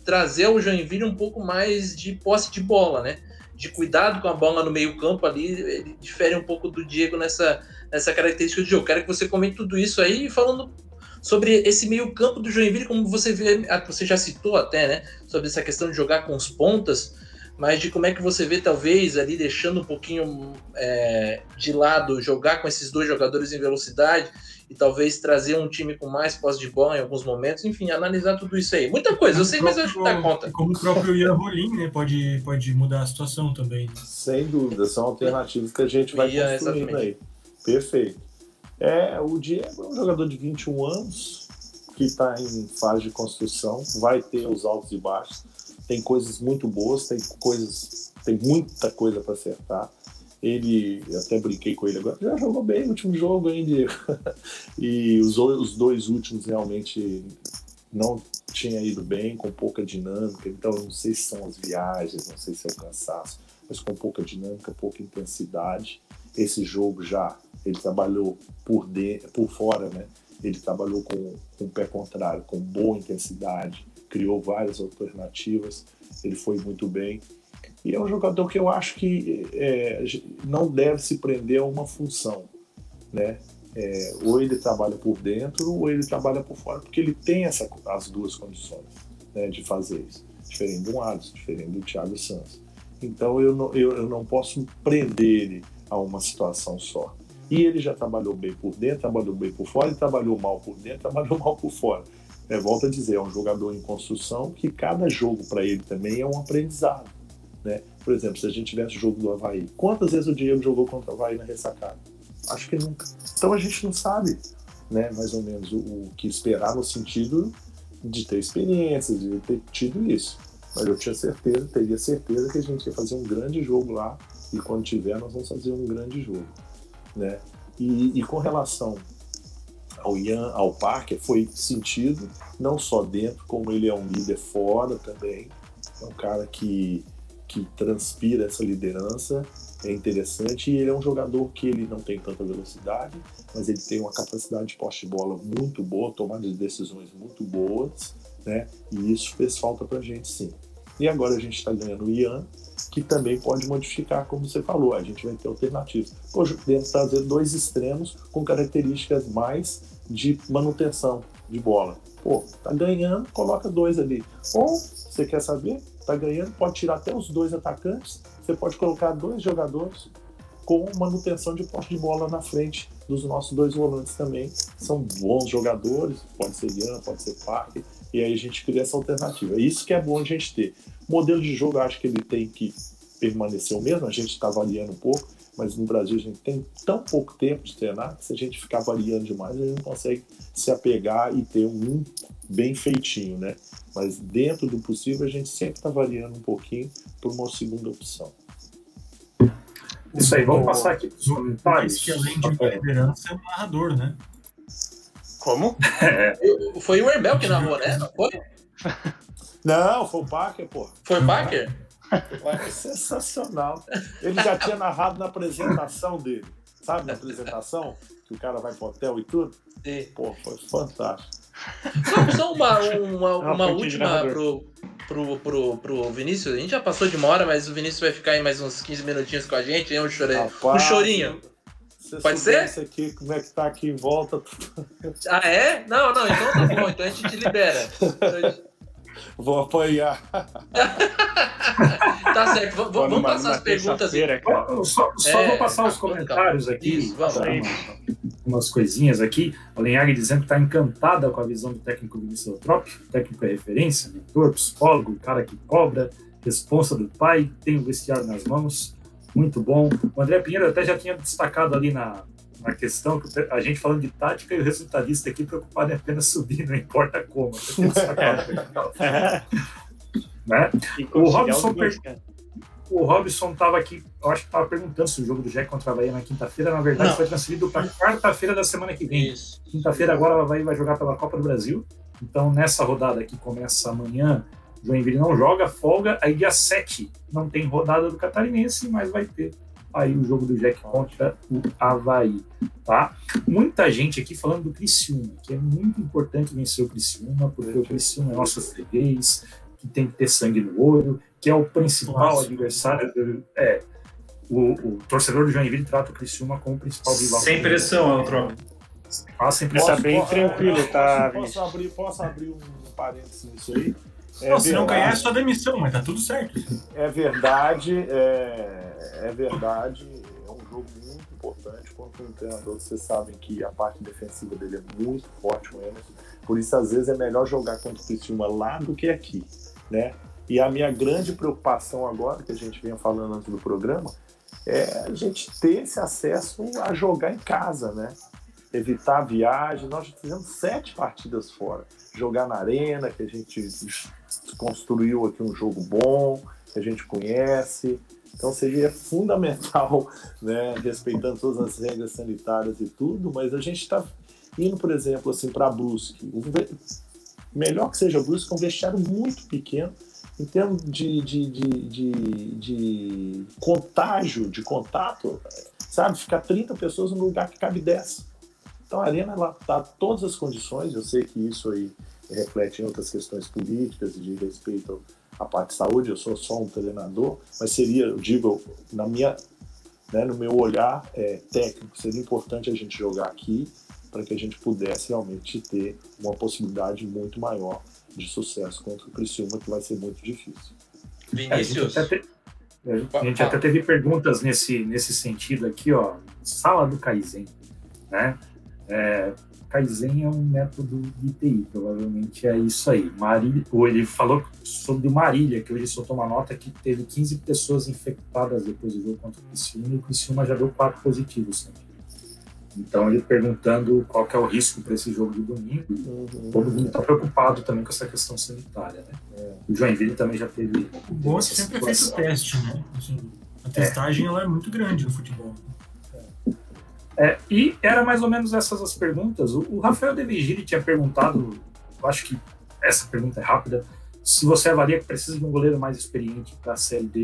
trazer ao Joinville um pouco mais de posse de bola, né? De cuidado com a bola no meio campo ali, ele difere um pouco do Diego nessa, nessa característica de jogo. Quero que você comente tudo isso aí, falando sobre esse meio campo do Joinville, como você vê, ah, você já citou até, né? Sobre essa questão de jogar com os pontas, mas de como é que você vê, talvez, ali deixando um pouquinho é, de lado, jogar com esses dois jogadores em velocidade e talvez trazer um time com mais posse de bola em alguns momentos, enfim, analisar tudo isso aí. Muita coisa, eu sei, mas eu acho que dá conta. Como o próprio Ian Rolim, né, pode, pode mudar a situação também. Sem dúvida, são alternativas que a gente vai Ian, construindo exatamente. aí. Perfeito. É, o Diego é um jogador de 21 anos que está em fase de construção, vai ter os altos e baixos, tem coisas muito boas, tem coisas, tem muita coisa para acertar ele, até brinquei com ele agora, já jogou bem no último jogo, hein, Diego? e os, os dois últimos realmente não tinha ido bem, com pouca dinâmica, então não sei se são as viagens, não sei se é o cansaço, mas com pouca dinâmica, pouca intensidade. Esse jogo já, ele trabalhou por, dentro, por fora, né? Ele trabalhou com, com o pé contrário, com boa intensidade, criou várias alternativas, ele foi muito bem. E é um jogador que eu acho que é, não deve se prender a uma função, né? É, ou ele trabalha por dentro ou ele trabalha por fora, porque ele tem essa, as duas condições né, de fazer isso. Diferente do Alisson, diferente do Thiago Santos. Então eu não, eu, eu não posso prender ele a uma situação só. E ele já trabalhou bem por dentro, trabalhou bem por fora, e trabalhou mal por dentro, trabalhou mal por fora. É, volto a dizer, é um jogador em construção que cada jogo para ele também é um aprendizado. Né? Por exemplo, se a gente tivesse o jogo do Havaí, quantas vezes o Diego jogou contra o Havaí na ressacada? Acho que nunca. Então a gente não sabe, né, mais ou menos, o, o que esperar no sentido de ter experiência, de ter tido isso. Mas eu tinha certeza, teria certeza que a gente ia fazer um grande jogo lá e quando tiver nós vamos fazer um grande jogo, né? E, e com relação ao Ian, ao Parker, foi sentido não só dentro, como ele é um líder fora também. É um cara que que transpira essa liderança é interessante e ele é um jogador que ele não tem tanta velocidade, mas ele tem uma capacidade de poste de bola muito boa, tomada de decisões muito boas, né? E isso fez falta pra gente sim. E agora a gente está ganhando o Ian, que também pode modificar, como você falou, a gente vai ter alternativas. Podemos trazer dois extremos com características mais de manutenção de bola, Pô, tá ganhando, coloca dois ali. Ou, você quer saber? Tá ganhando, pode tirar até os dois atacantes, você pode colocar dois jogadores com manutenção de posse de bola na frente dos nossos dois volantes também. São bons jogadores, pode ser Ian, pode ser Parque, e aí a gente cria essa alternativa. Isso que é bom a gente ter. O modelo de jogo, eu acho que ele tem que permanecer o mesmo, a gente está variando um pouco, mas no Brasil a gente tem tão pouco tempo de treinar que se a gente ficar variando demais, a gente não consegue se apegar e ter um bem feitinho, né? Mas dentro do possível, a gente sempre está variando um pouquinho por uma segunda opção. Isso aí, vamos passar aqui os comentários. que além de liderança é um narrador, né? Como? Foi o Herbel que narrou, né? Não foi? Não, foi o Parker, pô. Foi o Parker? É sensacional. Ele já tinha narrado na apresentação dele. Sabe, na apresentação? Que o cara vai pro hotel e tudo? Sim. Pô, foi fantástico. Só, só uma, uma, uma última pro, pro, pro, pro Vinícius. A gente já passou de uma hora, mas o Vinícius vai ficar aí mais uns 15 minutinhos com a gente, hein? Um, chore... um chorinho. Se Pode soubesse aqui como é que tá aqui em volta, Ah, é? Não, não, então tá bom. Então a gente te libera. Então a gente- vou apanhar. Tá certo. V- vamos numa- passar numa as perguntas. terça-feira, cara. Ó, Só, só É, vou passar os tá, comentários aqui. Isso, vamos. uma- umas coisinhas aqui. O Lenhag dizendo que está encantada com a visão do técnico Vinícius. O técnico é referência, mentor, psicólogo, cara que cobra, responsa do pai, tem o vestiário nas mãos. Muito bom. O André Pinheiro até já tinha destacado ali na, na questão que a gente falando de tática e o resultadista aqui preocupado em apenas subir, não importa como. Destacado, né? O Robson. O Robson estava aqui, eu acho que estava perguntando se o jogo do Jack contra a Bahia na quinta-feira, na verdade, Não. foi transferido para quarta-feira da semana que vem. Quinta-feira agora ela vai, vai jogar pela Copa do Brasil. Então, nessa rodada que começa amanhã, Joinville não joga, folga. Aí, dia 7, não tem rodada do Catarinense, mas vai ter aí o jogo do Jack contra o Havaí. Tá? Muita gente aqui falando do Criciúma, que é muito importante vencer o Criciúma, porque o Criciúma é nosso freguês, que tem que ter sangue no olho, que é o principal Clássico. adversário. Do, é, o, o torcedor do Joinville trata o Criciúma como o principal rival. Sem pressão, Eutrópio. Passa sem Tá pressão. bem tranquilo, tá, Posso, posso, abrir, posso abrir um parênteses nisso aí? É Não, se não ganhar é só demissão, mas tá tudo certo. É verdade, é, é verdade, é um jogo muito importante contra treinador que vocês sabem que a parte defensiva dele é muito forte, o Emerson. Por isso, às vezes, é melhor jogar contra o Criciúma lá do que aqui, né? E a minha grande preocupação agora, que a gente vinha falando antes do programa, é a gente ter esse acesso a jogar em casa, né? Evitar a viagem. Nós já fizemos sete partidas fora. Jogar na arena, que a gente construiu aqui um jogo bom, que a gente conhece. Então seria fundamental, né, respeitando todas as regras sanitárias e tudo, mas a gente está indo, por exemplo, assim, para Brusque. O melhor que seja Brusque, é um vestiário muito pequeno, em termos de, de, de, de, de contágio, de contato, sabe? Ficar 30 pessoas num lugar que cabe 10. Então a arena ela tá todas as condições, eu sei que isso aí reflete em outras questões políticas e de respeito à parte de saúde, eu sou só um treinador, mas seria, eu digo, na minha, né, no meu olhar é, técnico, seria importante a gente jogar aqui para que a gente pudesse realmente ter uma possibilidade muito maior de sucesso contra o Criciúma, que vai ser muito difícil. É, a gente Vinícius. até, te- a gente até teve perguntas nesse, nesse sentido aqui, ó. Sala do Kaizen, né? É, Kaizen é um método de TI, provavelmente é isso aí. Marília, ou ele falou sobre Marília, que hoje soltou uma nota que teve 15 pessoas infectadas depois do jogo contra o Criciúma, e o Criciúma já deu quatro positivos. Né? Então, ele perguntando qual que é o risco para esse jogo de domingo. Todo mundo está preocupado também com essa questão sanitária, né? O Joinville também já teve. O bom é sempre é feito o situação. teste, né? Assim, a testagem ela é muito grande no futebol. É, e era mais ou menos essas as perguntas. O, o Rafael De Vigili tinha perguntado, eu acho que essa pergunta é rápida, se você avalia que precisa de um goleiro mais experiente para a Série D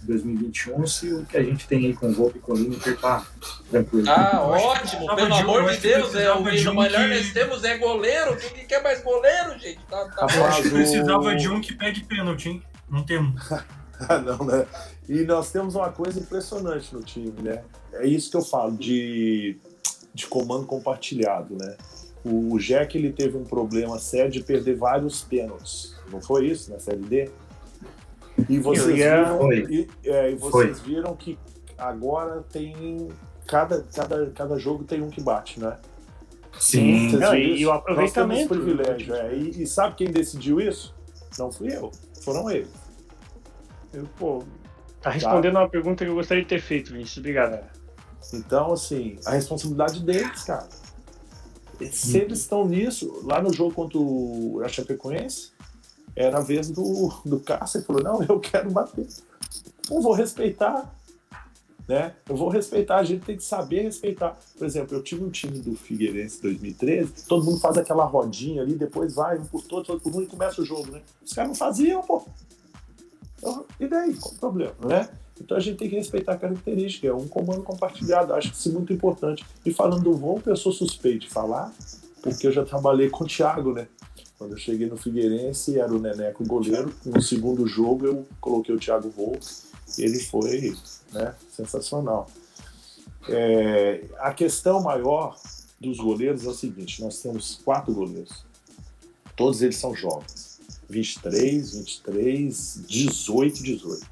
de 2021, se o que a gente tem aí com o Volpe e com o Lineker tá tranquilo. Ah, ótimo, pelo de um- amor de Deus, é o, de o um melhor que- nós temos é goleiro. Quem que quer mais goleiro, gente? Tá, tá Eu acho que precisava de um que pede pênalti, hein? Não temos. Ah, não, né? E nós temos uma coisa impressionante no time, né? É isso que eu falo de, de comando compartilhado, né? O, o Jack ele teve um problema sério de perder vários pênaltis. Não foi isso na Série D? E vocês, ia- viram, e, é, e vocês viram que agora tem. Cada, cada, cada jogo tem um que bate, né? Sim. Não, e- e o aproveitamento, Nós temos privilégio, é. E, e sabe quem decidiu isso? Não fui eu, foram eles. Eu, pô, tá respondendo uma pergunta que eu gostaria de ter feito, Vinícius. Obrigado. Então, assim, a responsabilidade deles, cara. Se eles estão nisso, lá no jogo contra o Chapecoense, era a vez do, do Cássio, ele falou, não, eu quero bater. Não vou respeitar. Né? Eu vou respeitar, a gente tem que saber respeitar. Por exemplo, eu tive um time do Figueirense em 2013, todo mundo faz aquela rodinha ali, depois vai um por todos, outro por um e começa o jogo, né? Os caras não faziam, pô. Então, e daí? Qual o problema, né? Então a gente tem que respeitar a característica, é um comando compartilhado, acho que isso é muito importante. E falando do Volpe, eu sou suspeito de falar, porque eu já trabalhei com o Thiago, né? Quando eu cheguei no Figueirense, era o Neneco goleiro. No segundo jogo, eu coloquei o Thiago Volpe. Ele foi né, sensacional. É, a questão maior dos goleiros é o seguinte: nós temos quatro goleiros. Todos eles são jovens. 23, 23, 18, 18.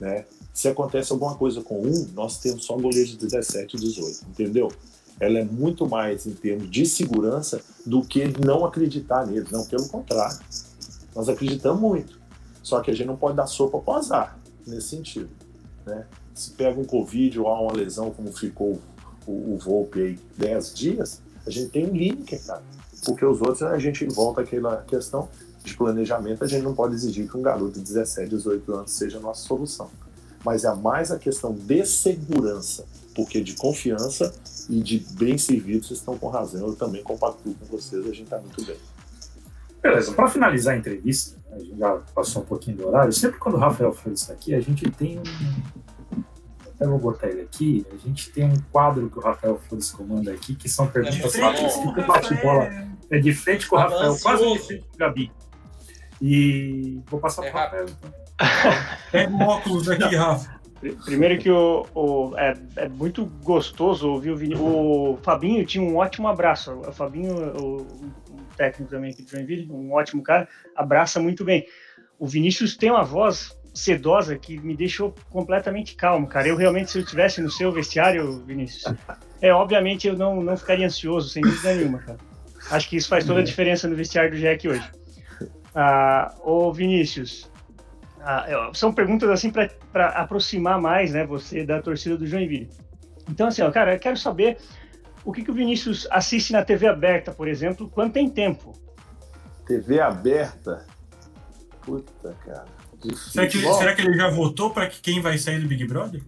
Né? Se acontece alguma coisa com um, nós temos só goleiro de 17 e 18, entendeu? Ela é muito mais em termos de segurança do que não acreditar neles. Não, pelo contrário. Nós acreditamos muito. Só que a gente não pode dar sopa para azar nesse sentido. Né? Se pega um Covid ou há uma lesão, como ficou o, o Volpe aí 10 dias, a gente tem um link, cara. Porque os outros, a gente volta àquela questão de planejamento, a gente não pode exigir que um garoto de 17, 18 anos seja a nossa solução. Mas é mais a questão de segurança, porque de confiança e de bem servido, vocês estão com razão. Eu também compactuo com vocês, a gente está muito bem. Beleza, para finalizar a entrevista, a gente já passou um pouquinho do horário. Sempre quando o Rafael Flores está aqui, a gente tem um. Eu vou botar ele aqui. A gente tem um quadro que o Rafael Flores comanda aqui, que são perguntas É rápidas. muito que bate-bola é de frente com o Rafael, quase de frente com o Gabi. E vou passar É para o Rafael. então. Pega o óculos aqui, Rafa. Pr- Primeiro que o, o- é, é muito gostoso ouvir o Vini. O Fabinho tinha um ótimo abraço. O Fabinho, o, o técnico também aqui de Joinville, um ótimo cara, abraça muito bem. O Vinícius tem uma voz sedosa que me deixou completamente calmo, cara. Eu realmente, se eu estivesse no seu vestiário, Vinícius, é obviamente eu não, não ficaria ansioso, sem dúvida nenhuma, cara. Acho que isso faz toda a diferença no vestiário do Jack hoje. Ah, ô Vinícius, ah, eu- são perguntas assim para aproximar mais, né, você da torcida do Joinville. Então, assim, ó, cara, eu quero saber o que, que o Vinícius assiste na TV aberta, por exemplo, quando tem tempo. TV aberta. Puta, cara. Será que, será que ele já votou para que quem vai sair do Big Brother?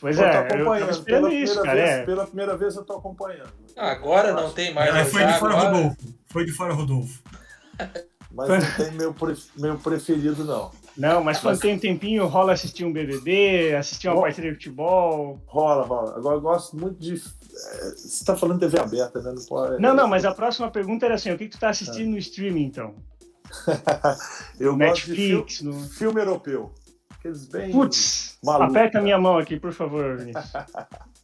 Pois eu tô é, eu tava acompanhando. esperando Pela isso, primeira, cara. vez, é. pela primeira vez eu tô acompanhando. Agora não tem mais. É, foi de fora, agora- Rodolfo. Foi de fora, Rodolfo. Mas não tem meu, meu preferido, não. Não, mas quando tem um tempinho, rola assistir um BBB, assistir uma Bom. partida de futebol. Rola, rola. Agora eu gosto muito de. é, Você tá falando TV aberta, né? Não, pode... Não, não, mas a próxima pergunta era assim: o que, que tu tá assistindo no streaming, então? Eu gosto de filme, Netflix, no. filme europeu. Aqueles bem. Putz, aperta cara. minha mão aqui, por favor, Vinícius.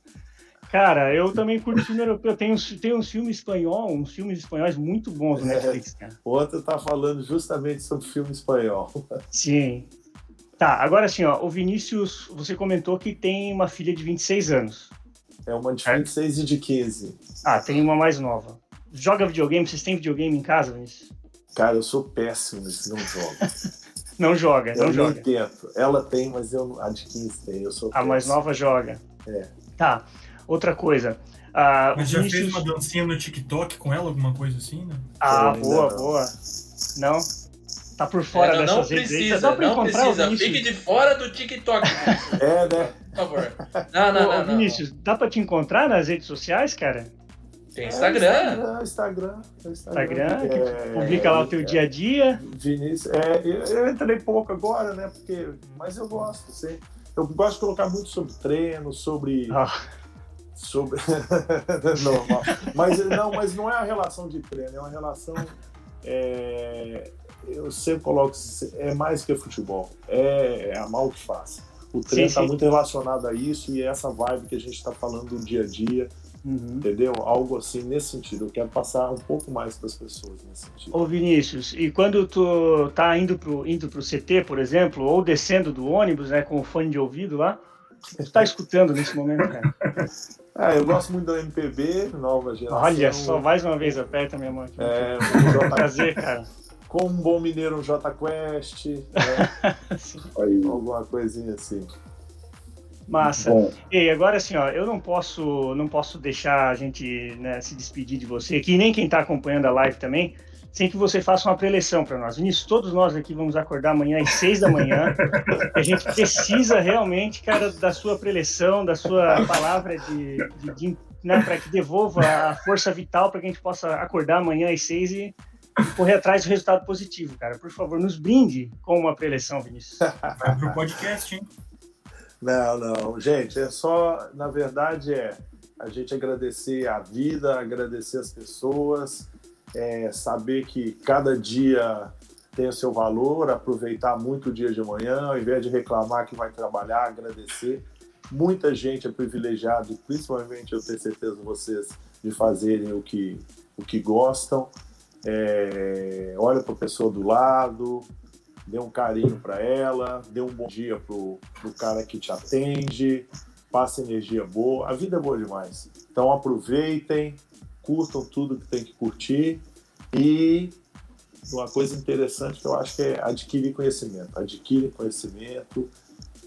Cara, eu também curto filme europeu. Tem uns, tem uns filmes espanhol, uns filmes espanhóis muito bons no É. Netflix, cara. Outra tá falando justamente sobre filme espanhol. Sim. Tá, agora assim, ó, o Vinícius, você comentou que tem uma filha de 26 anos. É uma de 26 e de 15. Ah, tem uma mais nova. Joga videogame? Vocês têm videogame em casa, Vinícius? Cara, eu sou péssimo nesse não jogo. Não joga, eu não joga. tento. Ela tem, mas eu, a de 15 tem. Eu sou A mais nova joga. É. Tá. Outra coisa. Ah, Mas já Vinícius... fez uma dancinha no TikTok com ela, alguma coisa assim, né? Ah, boa, não. boa. Não? Tá por fora É, não, não dessas redes aí. precisa, Dá pra não encontrar precisa. o? Fique de fora do TikTok, É, né? por favor. Não, não, Ô, não, não. Vinícius, dá pra te encontrar nas redes sociais, cara? Tem Instagram. É, Instagram. Instagram. Instagram, que É, publica lá o teu é, dia a dia. Vinícius, é, eu, eu entrei pouco agora, né? Porque, mas eu gosto, sim. Eu gosto de colocar muito sobre treino, sobre. Ah, sobre... Normal. Mas não, mas não é a relação de treino, é uma relação. é, Eu sempre coloco, é mais que futebol, é, é amar o que faz. O treino está muito relacionado a isso e é essa vibe que a gente está falando do dia a dia, Uhum. Entendeu? Algo assim nesse sentido. Eu quero passar um pouco mais para as pessoas nesse sentido. Ô Vinícius, e quando tu tá indo pro, indo pro CT, por exemplo, ou descendo do ônibus, né, com o fone de ouvido lá, tu tá escutando nesse momento, cara? Ah, eu gosto muito do MPB, nova geração. Olha só, mais uma vez, aperta minha mão aqui. É, um prazer, cara. Com um bom mineiro, um J Quest, né? alguma coisinha assim. Massa. Bom. E agora assim, ó, eu não posso, não posso deixar a gente né, se despedir de você aqui, nem quem está acompanhando a live também, sem que você faça uma preleção para nós. Vinícius, todos nós aqui vamos acordar amanhã às seis da manhã. a gente precisa realmente, cara, da sua preleção, da sua palavra de, de, de né, para que devolva a força vital para que a gente possa acordar amanhã às seis e correr atrás do resultado positivo, cara. Por favor, nos brinde com uma preleção, Vinícius. Vai pro podcast, hein? Não, não. Gente, é só, na verdade, é a gente agradecer a vida, agradecer as pessoas, é, saber que cada dia tem o seu valor, aproveitar muito o dia de manhã, ao invés de reclamar que vai trabalhar, agradecer. Muita gente é privilegiada, principalmente eu tenho certeza vocês, de fazerem o que, o que gostam. É, olha para a pessoa do lado, dê um carinho para ela, dê um bom dia pro, pro cara que te atende, passe energia boa. A vida é boa demais. Então aproveitem, curtam tudo que tem que curtir e uma coisa interessante que eu acho que é adquirir conhecimento. Adquire conhecimento,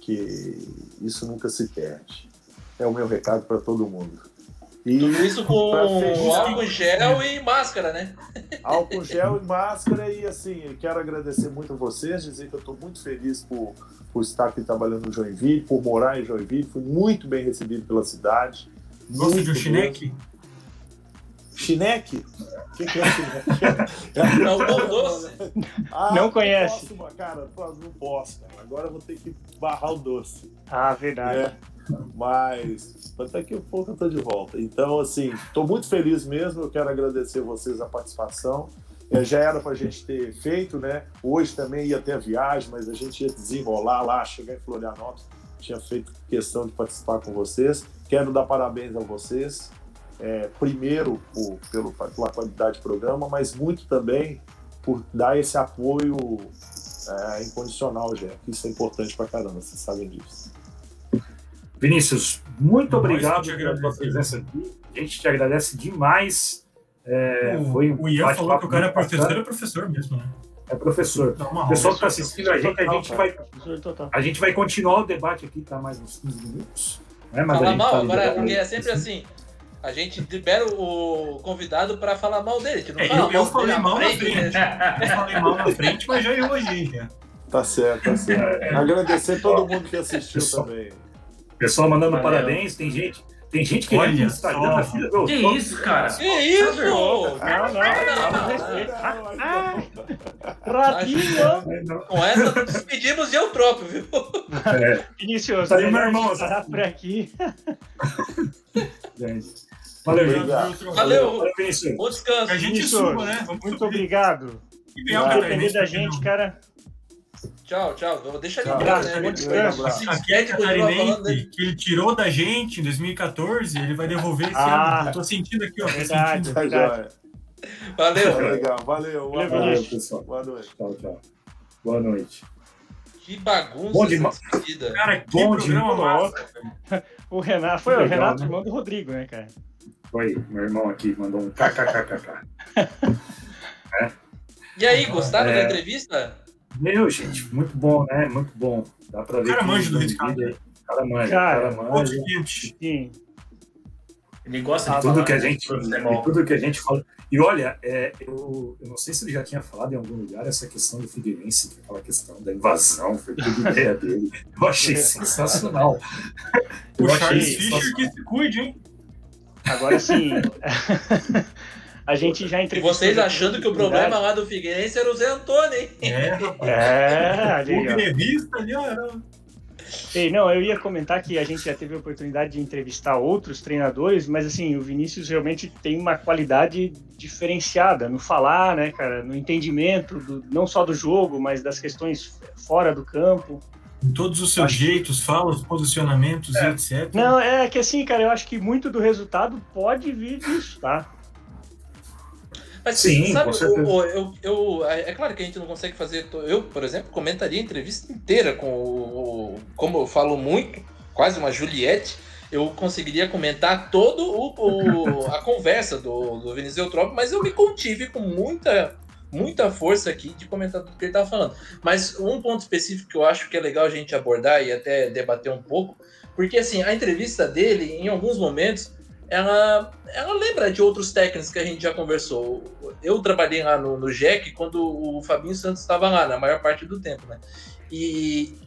que isso nunca se perde. É o meu recado para todo mundo. E Tudo isso com álcool gel e máscara, né? Álcool gel e máscara e assim, quero agradecer muito a vocês, dizer que eu estou muito feliz por, por estar aqui trabalhando no Joinville, por morar em Joinville, fui muito bem recebido pela cidade. Gosta de um chineque? Chineque? O que, que é chineque? Não, não doce. Ah, não conhece. Não posso, cara, não posso, cara. Agora eu vou ter que barrar o doce. Ah, verdade. É. Mas daqui a pouco eu tô de volta. Então, assim, estou muito feliz mesmo. Eu quero agradecer vocês a participação. É, já era para a gente ter feito, né? Hoje também ia ter a viagem, mas a gente ia desenrolar lá, chegar em Florianópolis. Tinha feito questão de participar com vocês. Quero dar parabéns a vocês. É, primeiro por, pelo, pela qualidade do programa, mas muito também por dar esse apoio é, incondicional, já. Isso é importante para caramba, vocês sabem disso. Vinícius, muito Nós obrigado pela sua presença aqui. A gente te agradece demais. É, o, foi um o Ian falou que o cara é professor, é professor mesmo, né? É professor. O pessoal que está assistindo a gente, a gente, vai, a gente vai continuar o debate aqui, tá? Mais uns 15 minutos. Né? Mas falar mal, tá agora, porque é sempre assim. A gente libera o convidado para falar mal dele. Que não é, fala eu, eu falei mal na frente. frente. eu falei mal na frente, mas já elogiei. Já. Tá certo, tá certo. Agradecer todo mundo que assistiu também. Pessoal mandando Valeu. parabéns, tem gente. Tem gente que Olha Instagram da filha do. Que isso, cara? Que isso? Não, não, não. Ratinho! Com essa, despedimos de Eutrópio, viu? É. Inicioso. Tá aí, meu irmão. Tá por aqui. Gente. Valeu, Valeu. Valeu. Bom descanso. A gente suba, né? Muito obrigado. Se depender da gente, cara. Tchau, tchau. Deixa ele entrar, né? Aqui é catarinense que ele tirou da gente em 2014, ele vai devolver esse ah, ano. Eu tô sentindo aqui, ó. Verdade, verdade. Valeu. Tá legal, valeu. Valeu, valeu pessoal. Boa noite. Tchau, tchau. Boa noite. Que bagunça Bom demais. Cara, que Bom programa massa. O Renato, foi legal, o Renato, né? irmão do Rodrigo, né, cara? Foi, meu irmão aqui mandou um kkkkk. é. E aí, gostaram é... da entrevista? Meu, gente, muito bom, né? Muito bom. Dá pra ver. O cara manja do Ricardo. Cara manja, cara, cara manja. Sim. Ele gosta de tudo que a gente, de tudo que a gente fala. E olha, é, eu, eu não sei se ele já tinha falado em algum lugar essa questão do Figueirense, que é aquela questão da invasão, foi tudo ideia dele. Eu achei sensacional. Eu o Charles Fischer que se cuide, hein? Agora sim. A gente já entrevistou. E vocês achando que o problema lá do Figueirense era o Zé Antônio, hein? É, rapaz. É, o grevista ali, ó. Ei, não, eu ia comentar que a gente já teve a oportunidade de entrevistar outros treinadores, mas assim, o Vinícius realmente tem uma qualidade diferenciada no falar, né, cara, no entendimento, do, não só do jogo, mas das questões fora do campo. Em todos os seus Acho- jeitos, falas, posicionamentos e etc. Não, é que assim, cara, eu acho que muito do resultado pode vir disso, tá? Mas Sim, sabe, o- o- eu, eu, é é claro que a gente não consegue fazer. Eu, por exemplo, comentaria a entrevista inteira com o. o- Como eu falo muito, quase uma Juliette, eu conseguiria comentar todo o, o- a conversa do, do Vinícius Eutrópio, mas eu me contive com muita. Muita força aqui de comentar tudo que ele estava falando. Mas um ponto específico que eu acho que é legal a gente abordar e até debater um pouco, porque assim, a entrevista dele, em alguns momentos, ela, ela lembra de outros técnicos que a gente já conversou. Eu trabalhei lá no, no JEC quando o Fabinho Santos estava lá, na maior parte do tempo, né? E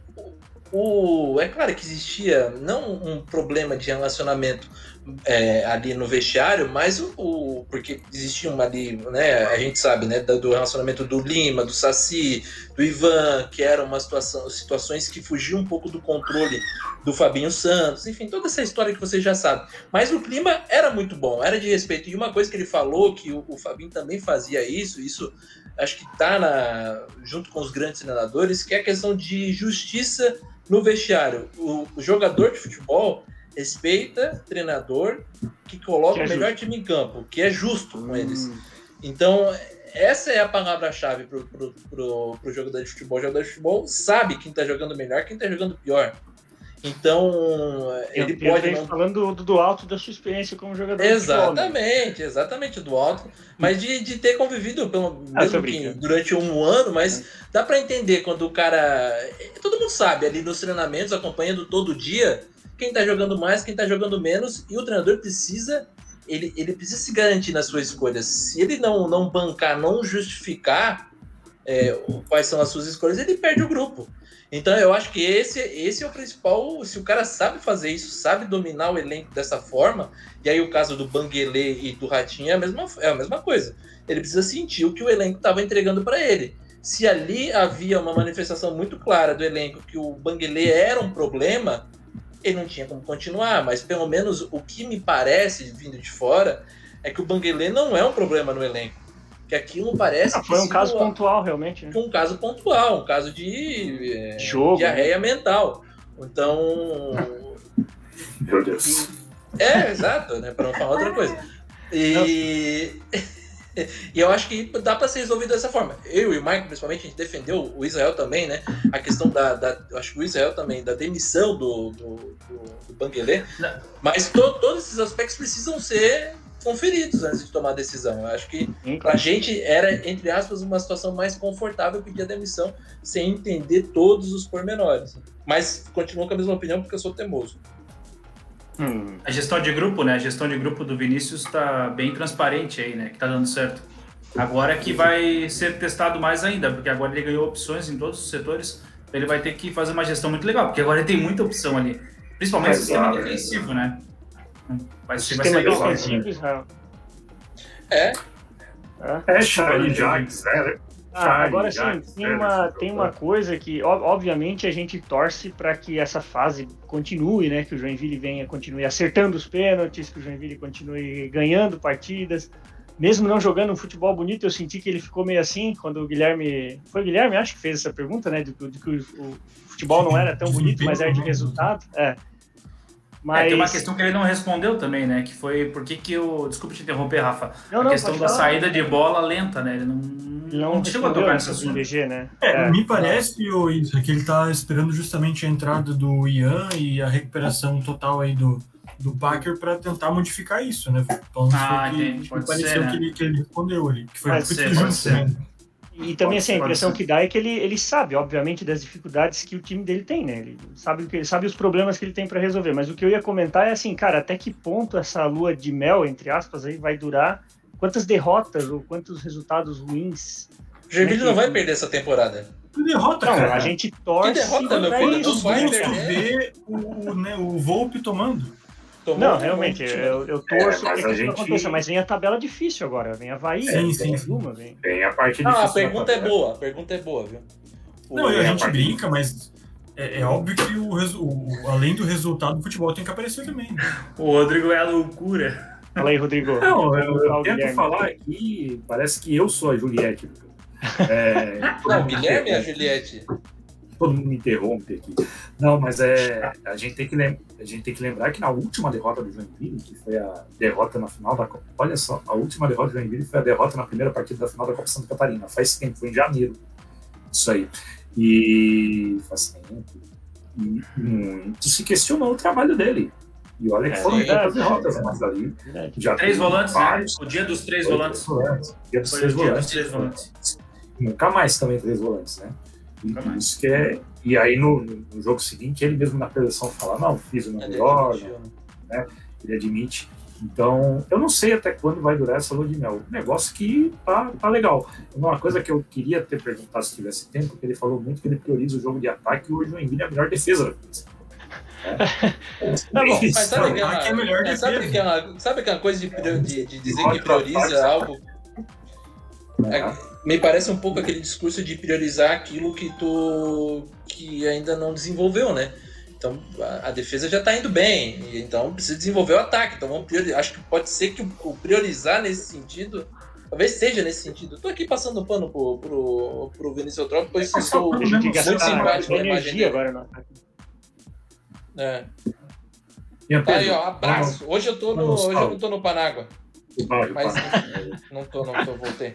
o, é claro que existia não um problema de relacionamento é, ali no vestiário, mas o, o- porque existiam ali, né? A gente sabe, né? Do relacionamento do Lima, do Saci, do Ivan, que eram uma situação, situações que fugiam um pouco do controle do Fabinho Santos, enfim, toda essa história que você já sabe. Mas o clima era muito bom, era de respeito. E uma coisa que ele falou, que o, o Fabinho também fazia isso, isso acho que tá na, junto com os grandes treinadores, que é a questão de justiça no vestiário. O, o jogador de futebol respeita treinador que coloca Que é o melhor time em campo, que é justo com eles. Então, essa é a palavra-chave pro, pro, pro, pro jogador de futebol. O jogador de futebol sabe quem tá jogando melhor, quem tá jogando pior. Então, ele Eu- eu pode venho não falando do, do alto da sua experiência como jogador de né? Exatamente, exatamente, do alto. Mas de, de ter convivido, pelo Ah, durante um ano, mas dá pra entender quando o cara. Todo mundo sabe ali nos treinamentos, acompanhando todo dia, quem tá jogando mais, quem tá jogando menos, e o treinador precisa. Ele, ele precisa se garantir nas suas escolhas. Se ele não, não bancar, não justificar é, quais são as suas escolhas, ele perde o grupo. Então eu acho que esse, esse é o principal. Se o cara sabe fazer isso, sabe dominar o elenco dessa forma, e aí o caso do Banguelê e do Ratinho é a mesma, é a mesma coisa. Ele precisa sentir o que o elenco estava entregando para ele. Se ali havia uma manifestação muito clara do elenco que o Banguelê era um problema, ele não tinha como continuar. Mas pelo menos o que me parece, vindo de fora, é que o Banguelê não é um problema no elenco. Que aquilo parece Ah, que foi um caso pontual, realmente. Né? um caso pontual, um caso de é, Jogo, diarreia mental. Então, Meu Deus. é, exato, né? Para não falar outra coisa. E, e eu acho que dá para ser resolvido dessa forma. Eu e o Mike, principalmente, a gente defendeu o Israel também, né? A questão da. da eu acho que o Israel também, da demissão do, do, do, do Banguelê. Mas to- todos esses aspectos precisam ser conferidos antes de tomar a decisão. Eu acho que Pra gente era, entre aspas, uma situação mais confortável pedir a demissão sem entender todos os pormenores. Mas continuo com a mesma opinião porque eu sou teimoso. Hum, A gestão de grupo, né? A gestão de grupo do Vinícius tá bem transparente aí, né? Que tá dando certo. Agora é que vai ser testado mais ainda, porque agora ele ganhou opções em todos os setores. Ele vai ter que fazer uma gestão muito legal, porque agora ele tem muita opção ali. Principalmente o sistema Exato. defensivo, né? Vai ser, vai sistema ser legal. defensivo, Israel. É, É. É Charlie Jax, é. Ah, agora sim, tem é, uma, tem uma é. coisa que, ob- obviamente, a gente torce para que essa fase continue, né? Que o Joinville venha, continue acertando os pênaltis, que o Joinville continue ganhando partidas. Mesmo não jogando um futebol bonito, eu senti que ele ficou meio assim quando o Guilherme. Foi o Guilherme, acho que fez essa pergunta, né? De, de que o, o futebol não era tão bonito, mas era de resultado. É. Mas. É, tem uma questão que ele não respondeu também, né? Que foi por que que o. Desculpa te interromper, Rafa. Não, a não, questão da falar. saída de bola lenta, né? Ele não, não, não chegou a tocar nessa nesse do assunto. BG, né? É, me parece, ô, Isa, que ele tá esperando justamente a entrada do Ian e a recuperação total aí do, do Packer para tentar modificar isso, né? Então, Ah, foi o que, entendi. que Pode pareceu ser, né? que, ele, que ele respondeu ali. Que foi Pode ser, pode ser. né? E também assim, a impressão ser. que dá é que ele, ele sabe, obviamente, das dificuldades que o time dele tem, né? Ele sabe, o que, ele sabe os problemas que ele tem para resolver. Mas o que eu ia comentar é assim, cara, até que ponto essa lua de mel, entre aspas, aí vai durar? Quantas derrotas ou quantos resultados ruins? o Joinville Como é não que- vai perder essa temporada. Que derrota, Não, cara. a gente torce derrota, meu filho? vai Gosto perder. ver o, o, né, o Volpe tomando. Tomou Não, realmente, monte, eu, eu torço É, mas que a isso gente- aconteça, mas vem a tabela difícil agora, vem Havaí, Sim, vem sim, sim. Duma, vem. Tem a parte Não, a difícil da pergunta é boa, a pergunta é boa, viu? O- Não, a é a gente parte- brinca, mas é, é óbvio que o, resu- o- além do resultado, o futebol tem que aparecer também. né? O Rodrigo é a loucura. Fala aí, Rodrigo. Não, eu, eu o tento Guilherme. falar aqui, parece que eu sou a Juliette. É, Não, o Guilherme e a Juliette. Todo mundo me interrompe aqui. Não, mas é, a, gente tem que a gente tem que lembrar que na última derrota do Joinville, que foi a derrota na final da Copa, olha só, a última derrota do Joinville foi a derrota na primeira partida da final da Copa Santa Catarina. Faz tempo, foi em janeiro. Isso aí. E faz tempo. E muito se questionou o trabalho dele. E olha que É foram verdade. poucas derrotas, né? mas ali Verdade. já Três volantes, né? vários- O dia dos três volantes. volantes. Dia dos Foi três o dia dos volantes. três volantes. Nunca mais também três volantes, né? E Nunca mais. isso que é. E aí no, no jogo seguinte, ele mesmo na preleção fala, não, fiz o meu melhor, admitiu, né? ele admite. Então, eu não sei até quando vai durar essa lua de mel. Um negócio que tá, tá legal. Uma coisa que eu queria ter perguntado se tivesse tempo, que ele falou muito que ele prioriza o jogo de ataque e o Joinville é a melhor defesa da coisa. Tá bom, Mas sabe é é melhor é, sabe que é uma, sabe que é uma coisa de, de, de dizer que prioriza algo? É, me parece um pouco aquele discurso de priorizar aquilo que tu que ainda não desenvolveu, né? Então a, a defesa já tá indo bem, e então precisa desenvolver o ataque. Então vamos priorizar. Acho que pode ser que o, o priorizar nesse sentido, talvez seja nesse sentido. Tô aqui passando pano pro, pro, pro Vinícius pois eu sou pano Deixa de Muito simpático a imagem energia dele. agora no ataque. é. E Tá aí, ó, abraço. Hoje eu tô no, hoje eu não tô no Panágua, o mas pá. não tô, não tô, voltei.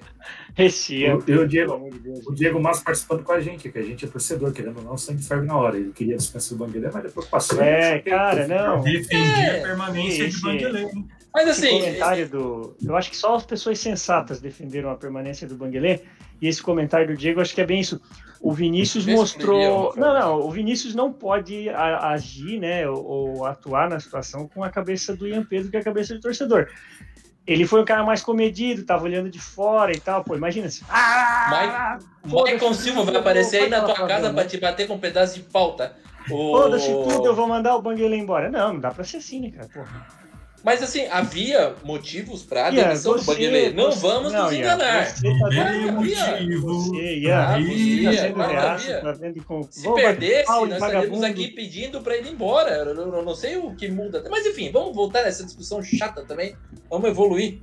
Esse eu, pelo Diego. O Diego Massa participando com a gente, que a gente é torcedor, querendo ou não, o sangue ferve na hora. Ele queria dispensar o Banguelê, mas depois passou. É, cara, não. Defendi É, a permanência esse- de? Mas Esse assim, comentário do. Eu acho que só as pessoas sensatas defenderam a permanência do Banguelê. E esse comentário do Diego, acho que é bem isso. O Vinícius mostrou. brilhou, Não, não, o Vinícius não pode a- agir, né, ou, ou atuar na situação com a cabeça do Ian Pedro, que é a cabeça do torcedor. Ele foi um cara mais comedido, tava olhando de fora e tal. Pô, imagina assim. Ah, Maicon Silva vai aparecer aí na tua casa tudo, pra te bater com um pedaço de pauta. Foda-se tudo, eu vou mandar o Banguelê embora. Não, não dá pra ser assim, né, cara? Porra. Mas assim, havia motivos pra Ian, demissão do você- Banguelê. Não você- vamos não, nos Ian, enganar. Você tá havia. motivo. Você, Havia, tá havia. tá vendo com. Se Vou perdesse, nós estaríamos aqui pedindo pra ele ir embora. Eu, eu- eu não sei o que muda. Mas enfim, vamos voltar nessa discussão chata também. Vamos evoluir.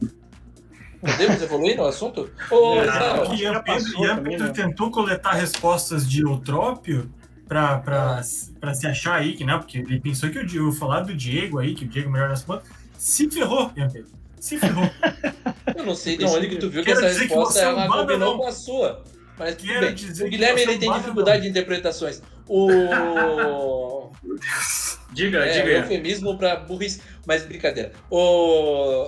Podemos evoluir no assunto? Ô, Não, que Ian já Pedro, né? tentou coletar respostas de Eutrópio pra se achar aí, que não, porque ele pensou que o Diego, falar do Diego aí, que o Diego é melhor nas pontas, se ferrou, Ian Pedro. Se ferrou. eu não sei de onde que tu viu que Quero essa que resposta você é ela combinou com a sua. Mas tudo Quero bem. dizer O que Guilherme é ele tem dificuldade de interpretações. O. Diga, É, diga. eufemismo pra burrice. Mas brincadeira. O.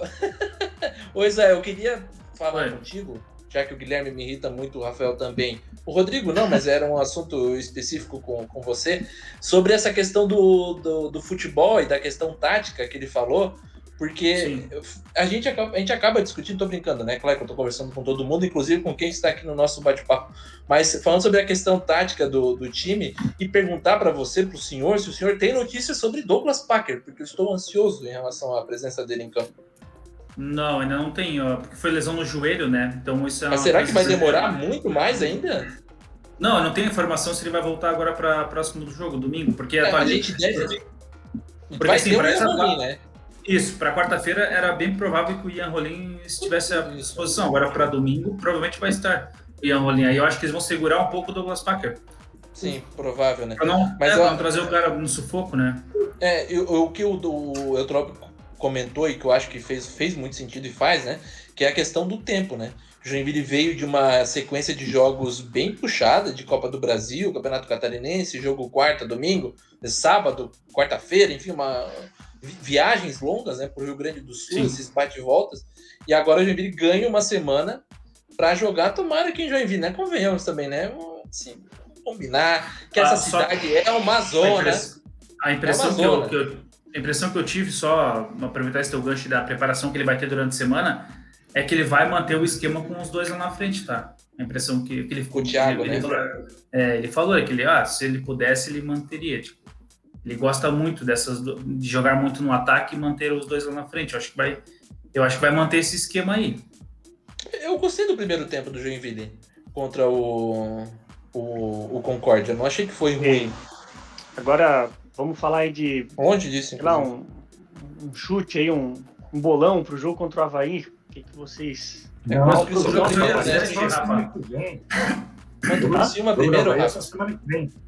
Ô Israel, eu queria falar Oi. contigo, já que o Guilherme me irrita muito, o Rafael também. O Rodrigo não, mas era um assunto específico com, com você, sobre essa questão do, do, do futebol e da questão tática que ele falou. Porque Sim. a gente, acaba, a gente acaba discutindo, tô brincando, né? Claro que eu tô conversando com todo mundo, inclusive com quem está aqui no nosso bate-papo. Mas falando sobre a questão tática do, do time e perguntar para você, para o senhor, se o senhor tem notícias sobre Douglas Packer, porque eu estou ansioso em relação à presença dele em campo. Não, ainda não tem, ó, porque foi lesão no joelho, né? Então isso é Mas será que vai demorar muito mais ainda? Não, eu não tenho informação se ele vai voltar agora para próximo do jogo, domingo, porque É, a gente deve. Porque, vai assim, ter um erro né? Isso, para quarta-feira era bem provável que o Ian Rolim estivesse à disposição. Agora para domingo provavelmente vai estar o Ian Rolim. Aí eu acho que eles vão segurar um pouco o Douglas Packer. Sim, provável, né? Para não, Mas é, pra não trazer o cara no sufoco, né? É, eu- eu- o que o, o Eutrópico comentou e que eu acho que fez, fez muito sentido e faz, né? Que é a questão do tempo, né? O Joinville veio de uma sequência de jogos bem puxada, de Copa do Brasil, Campeonato Catarinense, jogo quarta, domingo, sábado, quarta-feira, enfim, uma viagens longas, né, pro Rio Grande do Sul, Sim. esses bate-voltas. E agora o Joinville ganha uma semana para jogar, tomara que em Joinville, né? Convenhamos também, né? Assim, combinar que essa Ah, só- cidade é uma zona. impress- a impressão, É uma que eu, que eu- a impressão que eu tive, só aproveitar esse teu gancho da preparação que ele vai ter durante a semana, é que ele vai manter o esquema com os dois lá na frente, tá? A impressão que, que ele ficou. O Thiago, ele, né? falou, é, ele falou que ele, ah, se ele pudesse, ele manteria. Tipo, ele gosta muito dessas de jogar muito no ataque e manter os dois lá na frente. Eu acho que vai, eu acho que vai manter esse esquema aí. Eu gostei do primeiro tempo do Joinville contra o, o, o Concórdia. Não achei que foi ruim. Agora, vamos falar aí de, Onde disse? sei lá, um, um chute aí, um, um bolão pro jogo contra o Havaí. O que, que vocês. É, isso jogo é primeiro, né, que jogo da primeiro, é Rafa.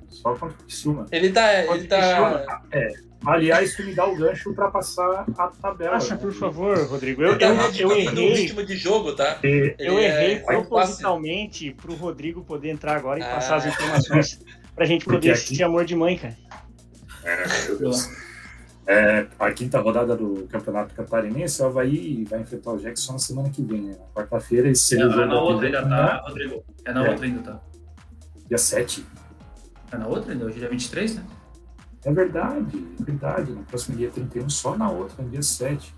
Só contra o. Ele tá. Ele tá... É. Aliás, isso me dá o gancho para passar a tabela. Passa, né? por favor, Rodrigo. Eu, eu, eu no errei. ritmo de jogo, tá? E- Eu errei é- propositalmente pro Rodrigo poder entrar agora e Ah. passar as informações pra gente Porque poder aqui- assistir Amor de Mãe, cara. Meu Deus. É, a quinta rodada do Campeonato Catarinense, o Havaí vai enfrentar o Jackson na semana que vem, né? Na quarta-feira, esse É, o é na outra TV, ainda, tá, Rodrigo? É na É. outra ainda, tá? Dia 7. É na outra ainda? Hoje é dia 23, né? É verdade, é verdade. No próximo dia 31, só na outra, no dia 7.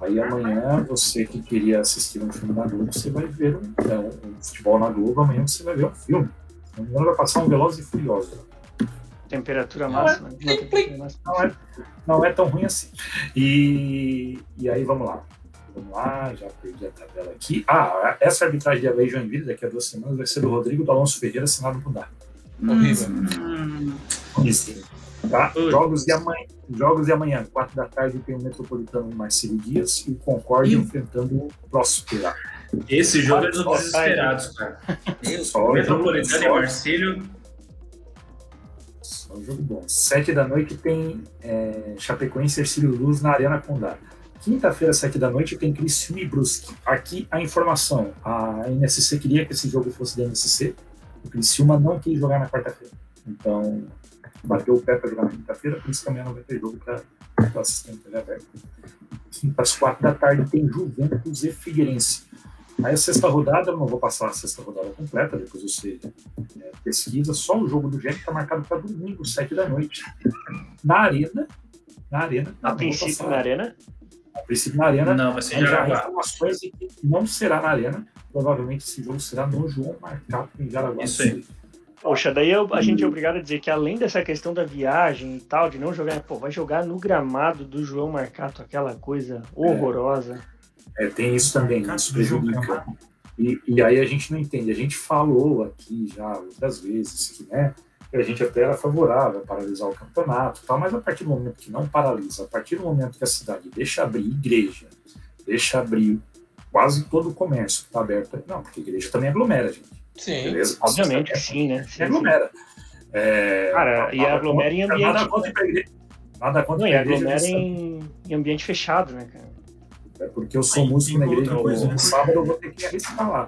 Aí amanhã, você que queria assistir um filme na Globo, você vai ver um, é, um futebol na Globo, amanhã você vai ver um filme. Não engano, vai passar um Veloz e Furioso. Temperatura Não, máxima. né? plim, Temperatura máxima. Não é, não é tão ruim assim. E, e aí, vamos lá. Vamos lá, já perdi a tabela aqui. Ah, essa arbitragem de Havaí Joinville daqui a duas semanas vai ser do Rodrigo do Alonso Ferreira, assinado por Dar. Horrível. Hum. Tá? Jogos de amanhã. Jogos de amanhã, quatro da tarde, tem o Metropolitano Marcelo Dias e o Concorde E o- enfrentando o Próspera. esse jogo é dos desesperados, cara. Só Metropolitano e Marcílio. Só um jogo bom. Sete da noite tem é, Chapecoense e Ercílio Luz na Arena Condá. Quinta-feira, sete da noite, tem Criciúma e Brusque. Aqui a informação. A NSC queria que esse jogo fosse da NSC. O Criciúma não quis jogar na quarta-feira. Então, bateu o pé para jogar na quinta-feira, por isso que amanhã não vai ter jogo para assistir na TV aberta. Quinta às quatro da tarde tem Juventus e Figueirense. Aí a sexta rodada, eu não vou passar a sexta rodada completa, depois você é, pesquisa. Só o jogo do Jack está marcado para domingo, sete da noite. Na Arena. Na Arena. A princípio, passar. na arena. A princípio na Arena. Não, vai ser já informações de que não será na Arena. Provavelmente esse jogo será no João Marcado em Jaraguá. Isso aí. Poxa, daí eu- a gente é obrigado a dizer que além dessa questão da viagem e tal, de não jogar, pô, vai jogar no gramado do João Marcato, aquela coisa horrorosa. É, tem isso também, isso prejudica. E, e aí a gente não entende. A gente falou aqui já outras vezes que, né, que a gente até era favorável a paralisar o campeonato, e tal, mas a partir do momento que não paralisa, a partir do momento que a cidade deixa abrir igreja, deixa abrir quase todo o comércio que está aberto, não, porque igreja também aglomera, gente. Sim. Beleza? Obviamente sim, né? Sim, sim. aglomera. É, Cara, e nada aglomera em ambiente- Nada contra a igreja. Nada contra Não, e a igreja. aglomera em, em ambiente fechado, né, cara? É porque eu sou Aí, músico na igreja, outra coisa, no né? sábado eu vou ter que arriscar lá.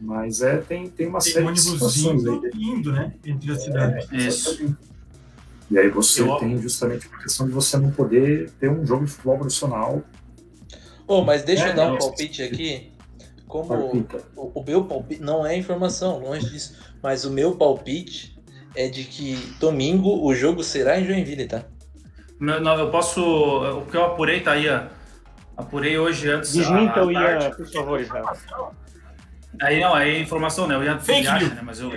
Mas é, tem, tem uma Tem série de ônibus situações indo, aí. indo, né? Entre a cidade. Isso. Exatamente. E aí você Eu- tem justamente a questão de você não poder ter um jogo de futebol profissional. Ô, mas deixa É, eu dar um não. palpite aqui. Como Palpita. o, o meu palpite não é informação, longe disso. Mas o meu palpite é de que domingo o jogo será em Joinville, tá? Não, não, eu posso. O que eu apurei tá aí, ó. Apurei hoje antes. Desminta o. Ian, por favor, Israel. Aí não, aí é informação, né? O Ian Fake ele acha, né? Mas eu,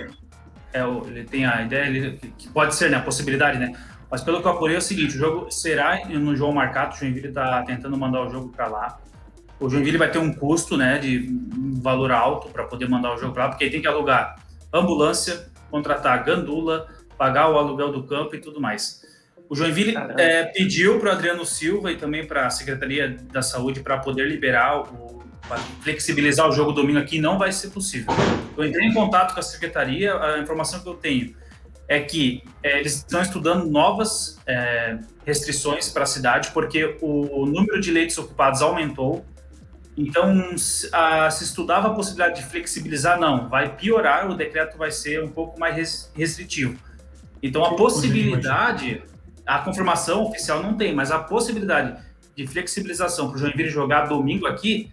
é, o- ele tem a ideia ele, que pode ser, né? A possibilidade, né? Mas pelo que eu apurei é o seguinte: o jogo será no João Marcato. O Joinville tá tentando mandar o jogo para lá. O Joinville vai ter um custo, né? De um valor alto para poder mandar o jogo para lá, porque aí tem que alugar ambulância, contratar gandula, pagar o aluguel do campo e tudo mais. O Joinville é, pediu para Adriano Silva e também para a Secretaria da Saúde para poder liberar o flexibilizar o jogo domingo aqui não vai ser possível. Eu entrei em contato com a secretaria, a informação que eu tenho é que é, eles estão estudando novas é, restrições para a cidade, porque o número de leitos ocupados aumentou. Então, se, a- se estudava a possibilidade de flexibilizar, não, vai piorar, o decreto vai ser um pouco mais res- restritivo. Então, a possibilidade, a confirmação oficial não tem, mas a possibilidade de flexibilização para o Joinville jogar domingo aqui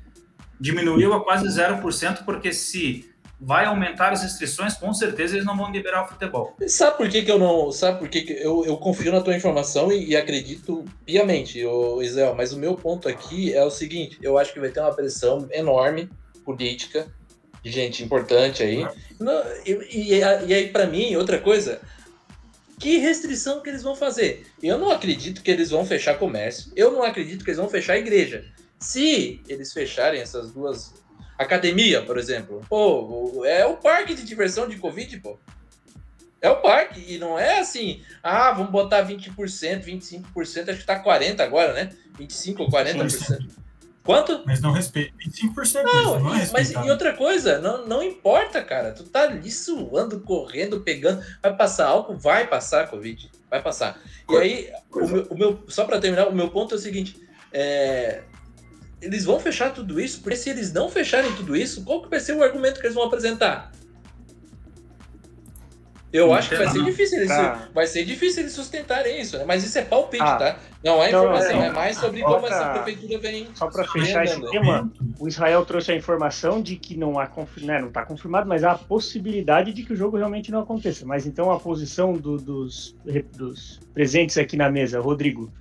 diminuiu a quase 0%, porque se vai aumentar as restrições, com certeza eles não vão liberar o futebol. Sabe por que, que eu não. Sabe por que, que eu, eu confio na tua informação e, e acredito piamente, ô, Israel? Mas o meu ponto aqui é o seguinte: eu acho que vai ter uma pressão enorme política de gente importante aí. Não, e, e, e aí, para mim, outra coisa. Que restrição que eles vão fazer? Eu não acredito que eles vão fechar comércio. Eu não acredito que eles vão fechar igreja. Se eles fecharem essas duas. Academia, por exemplo. Pô, é o parque de diversão de Covid, pô. É o parque. E não é assim, ah, vamos botar 20%, 25%, acho que tá 40% agora, né? 25% ou 40%. Quanto? Mas não respeita. 25%, Não, mas não é e- mas e outra coisa, não, não importa, cara. Tu tá ali suando, correndo, pegando. Vai passar álcool? Vai passar Covid. Vai passar. E aí, o meu, o meu- só pra terminar, o meu ponto é o seguinte: é, eles vão fechar tudo isso, porque se eles não fecharem tudo isso, qual que vai ser o argumento que eles vão apresentar? Eu Não acho que vai ser não. difícil eles, Tá. vai ser difícil eles sustentarem isso, né? Mas isso é palpite, Ah. tá? Não é informação, é, é mais sobre outra- como essa prefeitura vem. Só para fechar esse andando. tema, o Israel trouxe a informação de que não há né, não está confirmado, mas há a possibilidade de que o jogo realmente não aconteça. Mas então a posição do- dos, dos presentes aqui na mesa, Rodrigo,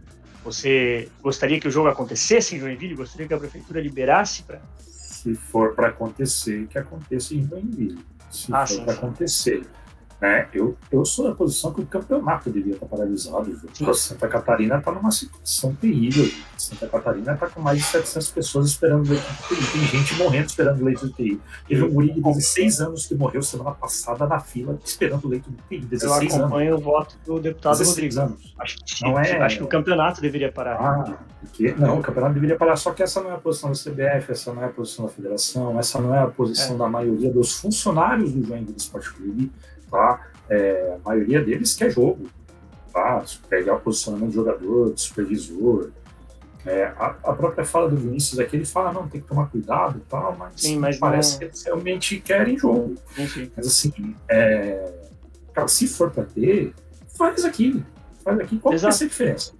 você gostaria que o jogo acontecesse em Joinville? Gostaria que a prefeitura liberasse para Se for para acontecer, que aconteça em Joinville. Se Ah, for para acontecer. Né? Eu, eu sou da posição que o campeonato devia estar paralisado. viu? Santa Catarina está numa situação terrível. Santa Catarina está com mais de 700 pessoas esperando leito de UTI. Tem gente morrendo esperando leito de UTI. Teve um guri de 16 anos que morreu semana passada na fila esperando leito de UTI. Eu 16 anos. acompanho o voto do deputado 16 Rodrigo. anos. Acho que, Não é- acho que o campeonato deveria parar. Ah, porque, não, o campeonato deveria parar, só que essa não é a posição da CBF, essa não é a posição da federação, essa não é a posição da maioria dos funcionários do Joinville Esporte Clube, tá? É, a maioria deles quer jogo, tá? Pegar o posicionamento do jogador, do supervisor. É, a, a própria fala do Vinícius aqui, ele fala, não, tem que tomar cuidado e tal, mas, Sim, mas parece não- que eles realmente querem jogo. Enfim. Mas assim, é, cara, se for para ter, faz aqui. Faz aqui, qual que vai Exato. ser a diferença?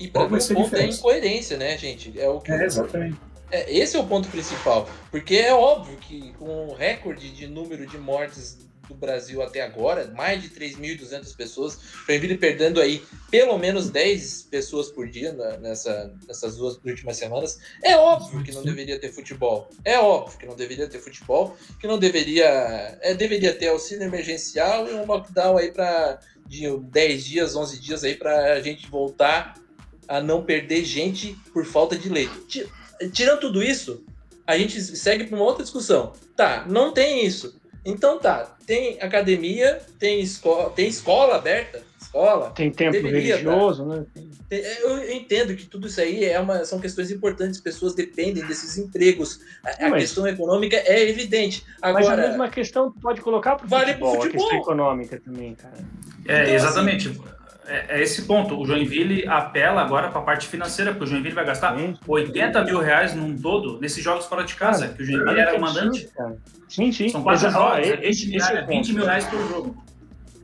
E pra mim o ponto é incoerência, né, gente? É o que É, exatamente. É, esse é o ponto principal. Porque é óbvio que com o recorde de número de mortes do Brasil até agora, mais de 3.200 pessoas, Joinville perdendo aí pelo menos 10 pessoas por dia na- nessa, nessas duas últimas semanas, é óbvio que não deveria ter futebol. É óbvio que não deveria ter futebol, que não deveria. É, deveria ter auxílio emergencial e um lockdown aí para de 10 dias, 11 dias aí para a gente voltar a não perder gente por falta de leito. Ti- Tirando tudo isso, a gente segue para uma outra discussão. Tá, não tem isso. Então tá, tem academia, tem escola, tem escola aberta, escola. Tem tempo Deveria, religioso, né? Tem- Eu eu entendo que tudo isso aí é uma, são questões importantes, pessoas dependem desses empregos. A, a Mas- questão econômica é evidente. Mas a Agora, mesma questão pode colocar pro Vale pro futebol, a questão futebol. econômica também, cara. É, Então, exatamente. É, é esse ponto. O Joinville apela agora para a parte financeira, porque o Joinville vai gastar Sim. 80 mil reais num todo nesses jogos fora de casa, que o Joinville era o mandante. cara. Sim, sim. São quatro ó, jogos, é esse, 20, esse é mil, o 20 mil reais por jogo.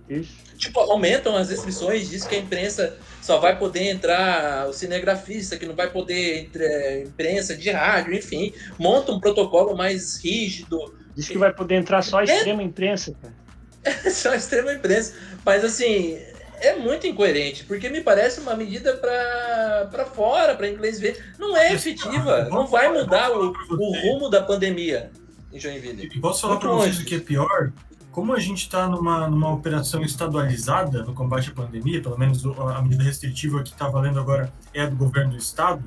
Isso. tipo, aumentam as restrições, diz que a imprensa só vai poder entrar o cinegrafista, que não vai poder entre imprensa de rádio, enfim, monta um protocolo mais rígido, Diz que vai poder entrar só a É. extrema imprensa, cara. só a extrema imprensa. Mas assim, é muito incoerente, porque me parece uma medida para fora, para inglês ver. Não é efetiva, não vai mudar o, o rumo da pandemia em Joinville. E posso falar para vocês o que é pior? Como a gente está numa, numa operação estadualizada no combate à pandemia, pelo menos a medida restritiva que está valendo agora é a do governo do estado.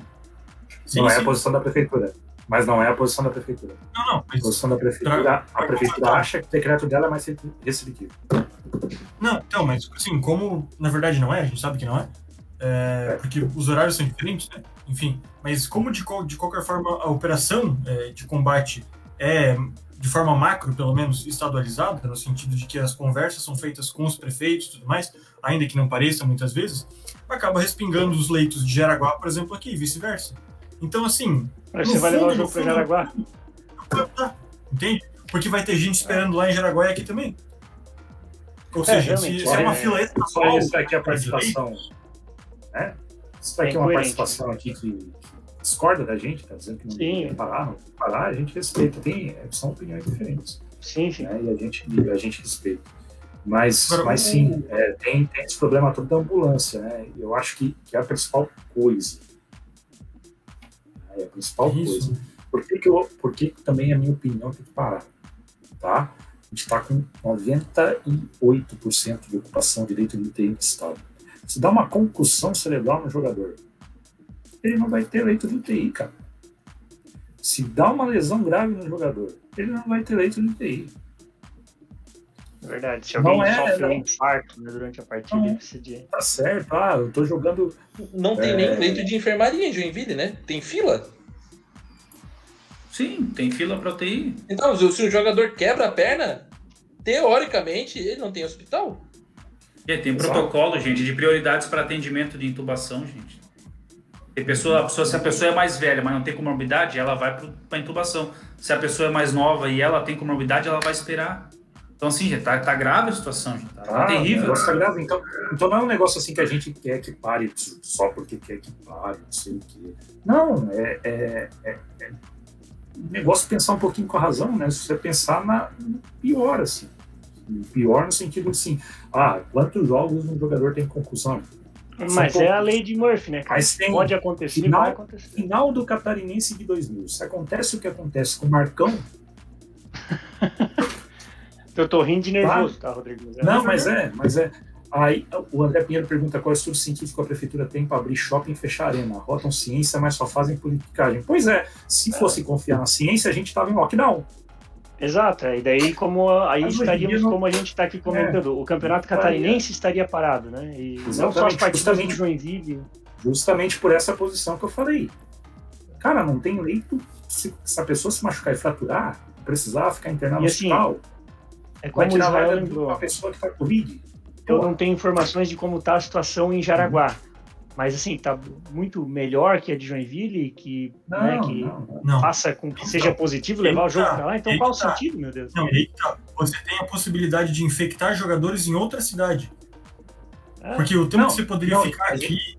Sim, não é sim. a posição da prefeitura. Mas não é a posição da prefeitura. Não, não, A posição da prefeitura, Pra- a prefeitura acha que o decreto dela é mais restritivo. Não, então, mas assim, como na verdade não é, a gente sabe que não é, é, porque os horários são diferentes, né? Enfim, mas como de, de qualquer forma a operação é, de combate é, de forma macro, pelo menos, estadualizada, no sentido de que as conversas são feitas com os prefeitos e tudo mais, ainda que não pareça muitas vezes, acaba respingando os leitos de Jaraguá, por exemplo, aqui, e vice-versa. Então, assim, Mas você vai levar o jogo fundo- Jaraguá? entende? Porque vai ter gente esperando lá em Jaraguá e aqui também. Ou É, seja, se, realmente, se é uma é- fila Só estadual, isso aqui é a participação. Né? Isso aqui é uma participação aqui que discorda da gente, tá dizendo que não tem que parar, não tem que parar, a gente respeita. Tem, são opiniões diferentes. Sim, sim. né? E a gente, a gente respeita. Mas, Agora, mas sim, é, tem, tem esse problema todo da ambulância, né? Eu acho que, que é a principal coisa. É a principal coisa. Isso. Por que, que, eu, por que, que também a minha opinião tem que parar? Tá? A gente está com 98% de ocupação de direito de UTI no estado. Se dá uma concussão cerebral no jogador, ele não vai ter leito de UTI, cara. Se dá uma lesão grave no jogador, ele não vai ter leito de UTI. É verdade. Se Não alguém é, sofre não. um infarto né, durante a partida, Não. ele precisa de. Tá certo, ah, eu tô jogando. Não tem É. nem leito de enfermaria em Joinville, né? Tem fila? Sim, tem fila para UTI. Então, se o jogador quebra a perna, teoricamente ele não tem hospital. É, tem Exato. protocolo, gente, de prioridades para atendimento de intubação, gente. Tem pessoa, a pessoa, se a pessoa é mais velha, mas não tem comorbidade, ela vai para intubação. Se a pessoa é mais nova e ela tem comorbidade, ela vai esperar. Então, assim, já tá, tá grave a situação, já tá, tá ah, terrível. Tá grave. Então, então não é um negócio assim que a gente quer que pare só porque quer que pare, não sei o quê. Não, é, é, é, é negócio pensar um pouquinho com a razão, né? Se você pensar na pior, assim. Pior no sentido assim, ah, quantos jogos um jogador tem concussão? Mas São é a lei de Murphy, né? Mas tem, Pode acontecer, final, vai acontecer. Final do Catarinense de 2000. Se acontece o que acontece com o Marcão, Eu tô rindo de nervoso, tá, Rodrigo? É não, mas é, mas é. Aí o André Pinheiro pergunta qual estudo científico a prefeitura tem para abrir shopping e fechar arena. Rotam ciência, mas só fazem politicagem. Pois é, se fosse confiar na ciência, a gente estava em lockdown. Exato, é, e daí como aí mas estaríamos não... como a gente está aqui comentando, é, o campeonato catarinense estaria parado, né? E Exatamente, não só as partidas de Joinville. Justamente por essa posição que eu falei. Cara, não tem leito. Se, se a pessoa se machucar e fraturar, precisar ficar internado no assim, hospital é como o Israel lembrou. Uma pessoa que está Covid. Eu não tenho informações de como está a situação em Jaraguá. Uhum. Mas assim, está muito melhor que a de Joinville, que, não, né, que não, não. faça com que seja positivo levar o jogo para lá. Então qual o sentido, meu Deus? Não, eita, você tem a possibilidade de infectar jogadores em outra cidade. É? Porque o tempo que você poderia ficar aqui.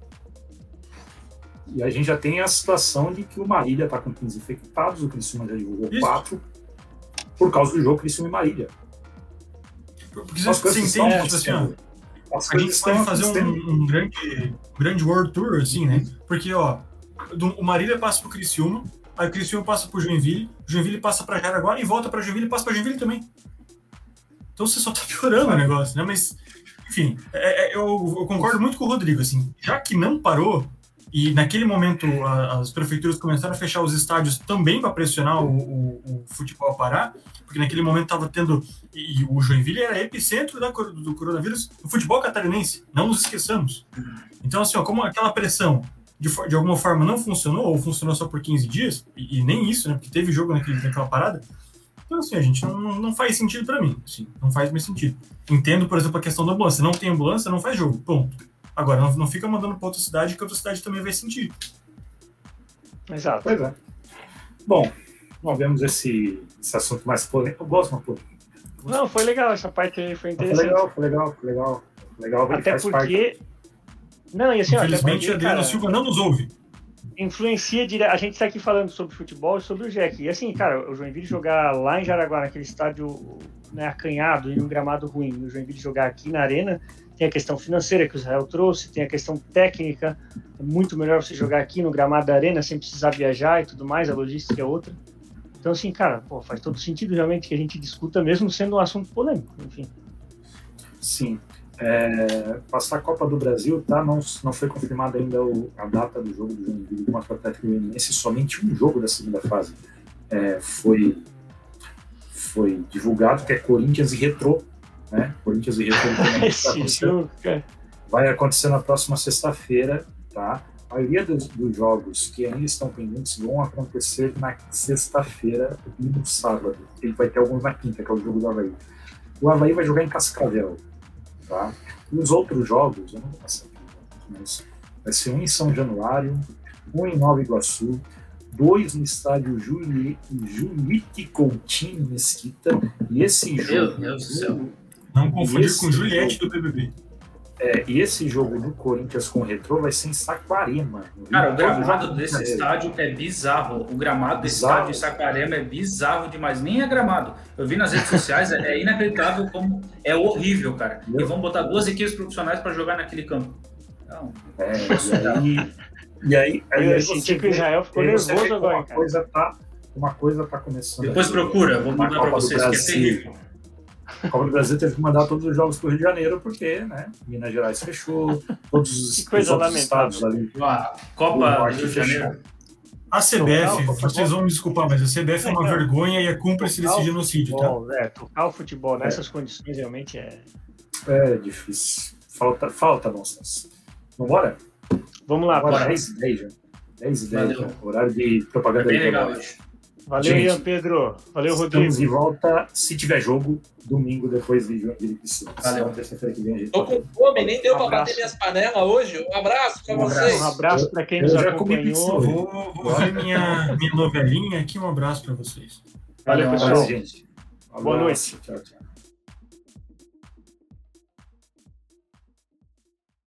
E a gente já tem a situação de que o Marília está com 15 infectados, o Criciúma já divulgou 4, por causa do jogo Criciúma e Marília. Porque você, você entende, assim, ó, a gente pode fazer um, um, grande, grande World Tour, assim, né? Porque, ó, do, o Marília passa pro Criciúma, aí o Criciúma passa pro Joinville, Joinville passa pra Jaraguá e volta pra Joinville e passa pra Joinville também. Então você só tá piorando o negócio, né? Mas, enfim, é, é, eu, eu, concordo muito com o Rodrigo, assim, já que não parou, e naquele momento a, as prefeituras começaram a fechar os estádios também para pressionar o, o, o, futebol a parar, porque naquele momento estava tendo. E, o Joinville era epicentro da, do coronavírus no futebol catarinense, não nos esqueçamos. Então, assim, ó, como aquela pressão de, de alguma forma não funcionou, ou funcionou só por 15 dias, e, e nem isso, né, porque teve jogo naquele, naquela parada. Então, assim, a gente não, não faz sentido para mim. Assim, não faz mais sentido. Entendo, por exemplo, a questão da ambulância. Não tem ambulância, não faz jogo. Ponto. Agora, não, não fica mandando para outra cidade, que outra cidade também vai sentir. Exato. Pois é. Bom, nós vemos esse, esse assunto mais polêmico. Eu gosto de uma polêmica. Não, foi legal, essa parte aí foi interessante. Foi legal, foi legal, foi legal. Foi legal até porque. Parte. Não, e assim, Infelizmente, a Adriana Silva não nos ouve. Influencia direto. A gente está aqui falando sobre futebol e sobre o Jack. E assim, cara, o Joinville jogar lá em Jaraguá, naquele estádio né, acanhado e um gramado ruim, o Joinville jogar aqui na Arena, tem a questão financeira que o Israel trouxe, tem a questão técnica. É muito melhor você jogar aqui no gramado da arena sem precisar viajar e tudo mais, a logística é outra. Então, assim, cara, pô, faz todo sentido realmente que a gente discuta, mesmo sendo um assunto polêmico, enfim. Sim. É, passar a Copa do Brasil, tá? Não, não foi confirmada ainda o, a data do jogo do Joinville contra o Atlético Goianiense, somente um jogo da segunda fase é, foi, foi divulgado, que é Corinthians e Retrô, né? Corinthians e Rio vai, vai acontecer na próxima sexta-feira, tá? A maioria dos, dos, jogos que ainda estão pendentes vão acontecer na sexta-feira e no sábado. Ele vai ter alguns na quinta, que é o jogo do Havaí. O Havaí vai jogar em Cascavel, tá? E os outros jogos, eu não vou passar aqui, mas vai ser um em São Januário, um em Nova Iguaçu, dois no estádio Juliette Coutinho Mesquita, e esse jogo... Meu Deus do céu não confundir com Juliette do BBB. É, e esse jogo do Corinthians com o Retrô vai ser em Saquarema. Cara, o gramado desse estádio é bizarro. O gramado desse bizarro. estádio em Saquarema é bizarro demais. Nem é gramado. Eu vi nas redes sociais, é inacreditável como é horrível, cara. Meu. E vão botar duas equipes profissionais para jogar naquele campo. Não, é, e aí, e aí, aí, aí senti que o Israel ficou nervoso agora. Uma coisa, tá, uma coisa tá começando. Depois procura, vou mandar para vocês, que é terrível. A Copa do Brasil teve que mandar todos os jogos para o Rio de Janeiro, porque né, Minas Gerais fechou, todos os, os outros estados ali. A Copa do Rio de Janeiro. A CBF, vocês vão me desculpar, mas a CBF é uma vergonha e é cúmplice desse genocídio, tá? futebol, tá? É, tocar o futebol nessas é. condições realmente é. É difícil. Falta, falta bom senso. Vambora? Vamos lá, bora. 10 e 10 já. 10 e 10 já. Horário de propaganda. É bem legal hoje. Valeu, Gente, Ian Pedro. Valeu, Rodrigo. Estamos de volta, se tiver jogo, domingo depois de Joinville Pissou. Valeu. Terça-feira que vem a gente Tô com fome, nem deu Um pra abraço. bater minhas panelas hoje. Um abraço pra Um vocês. Um abraço para quem Eu nos já comi acompanhou. Vou, vou ver minha, minha novelinha aqui. Um abraço para vocês. Valeu, Valeu, pessoal. gente. Boa noite. Tchau, tchau.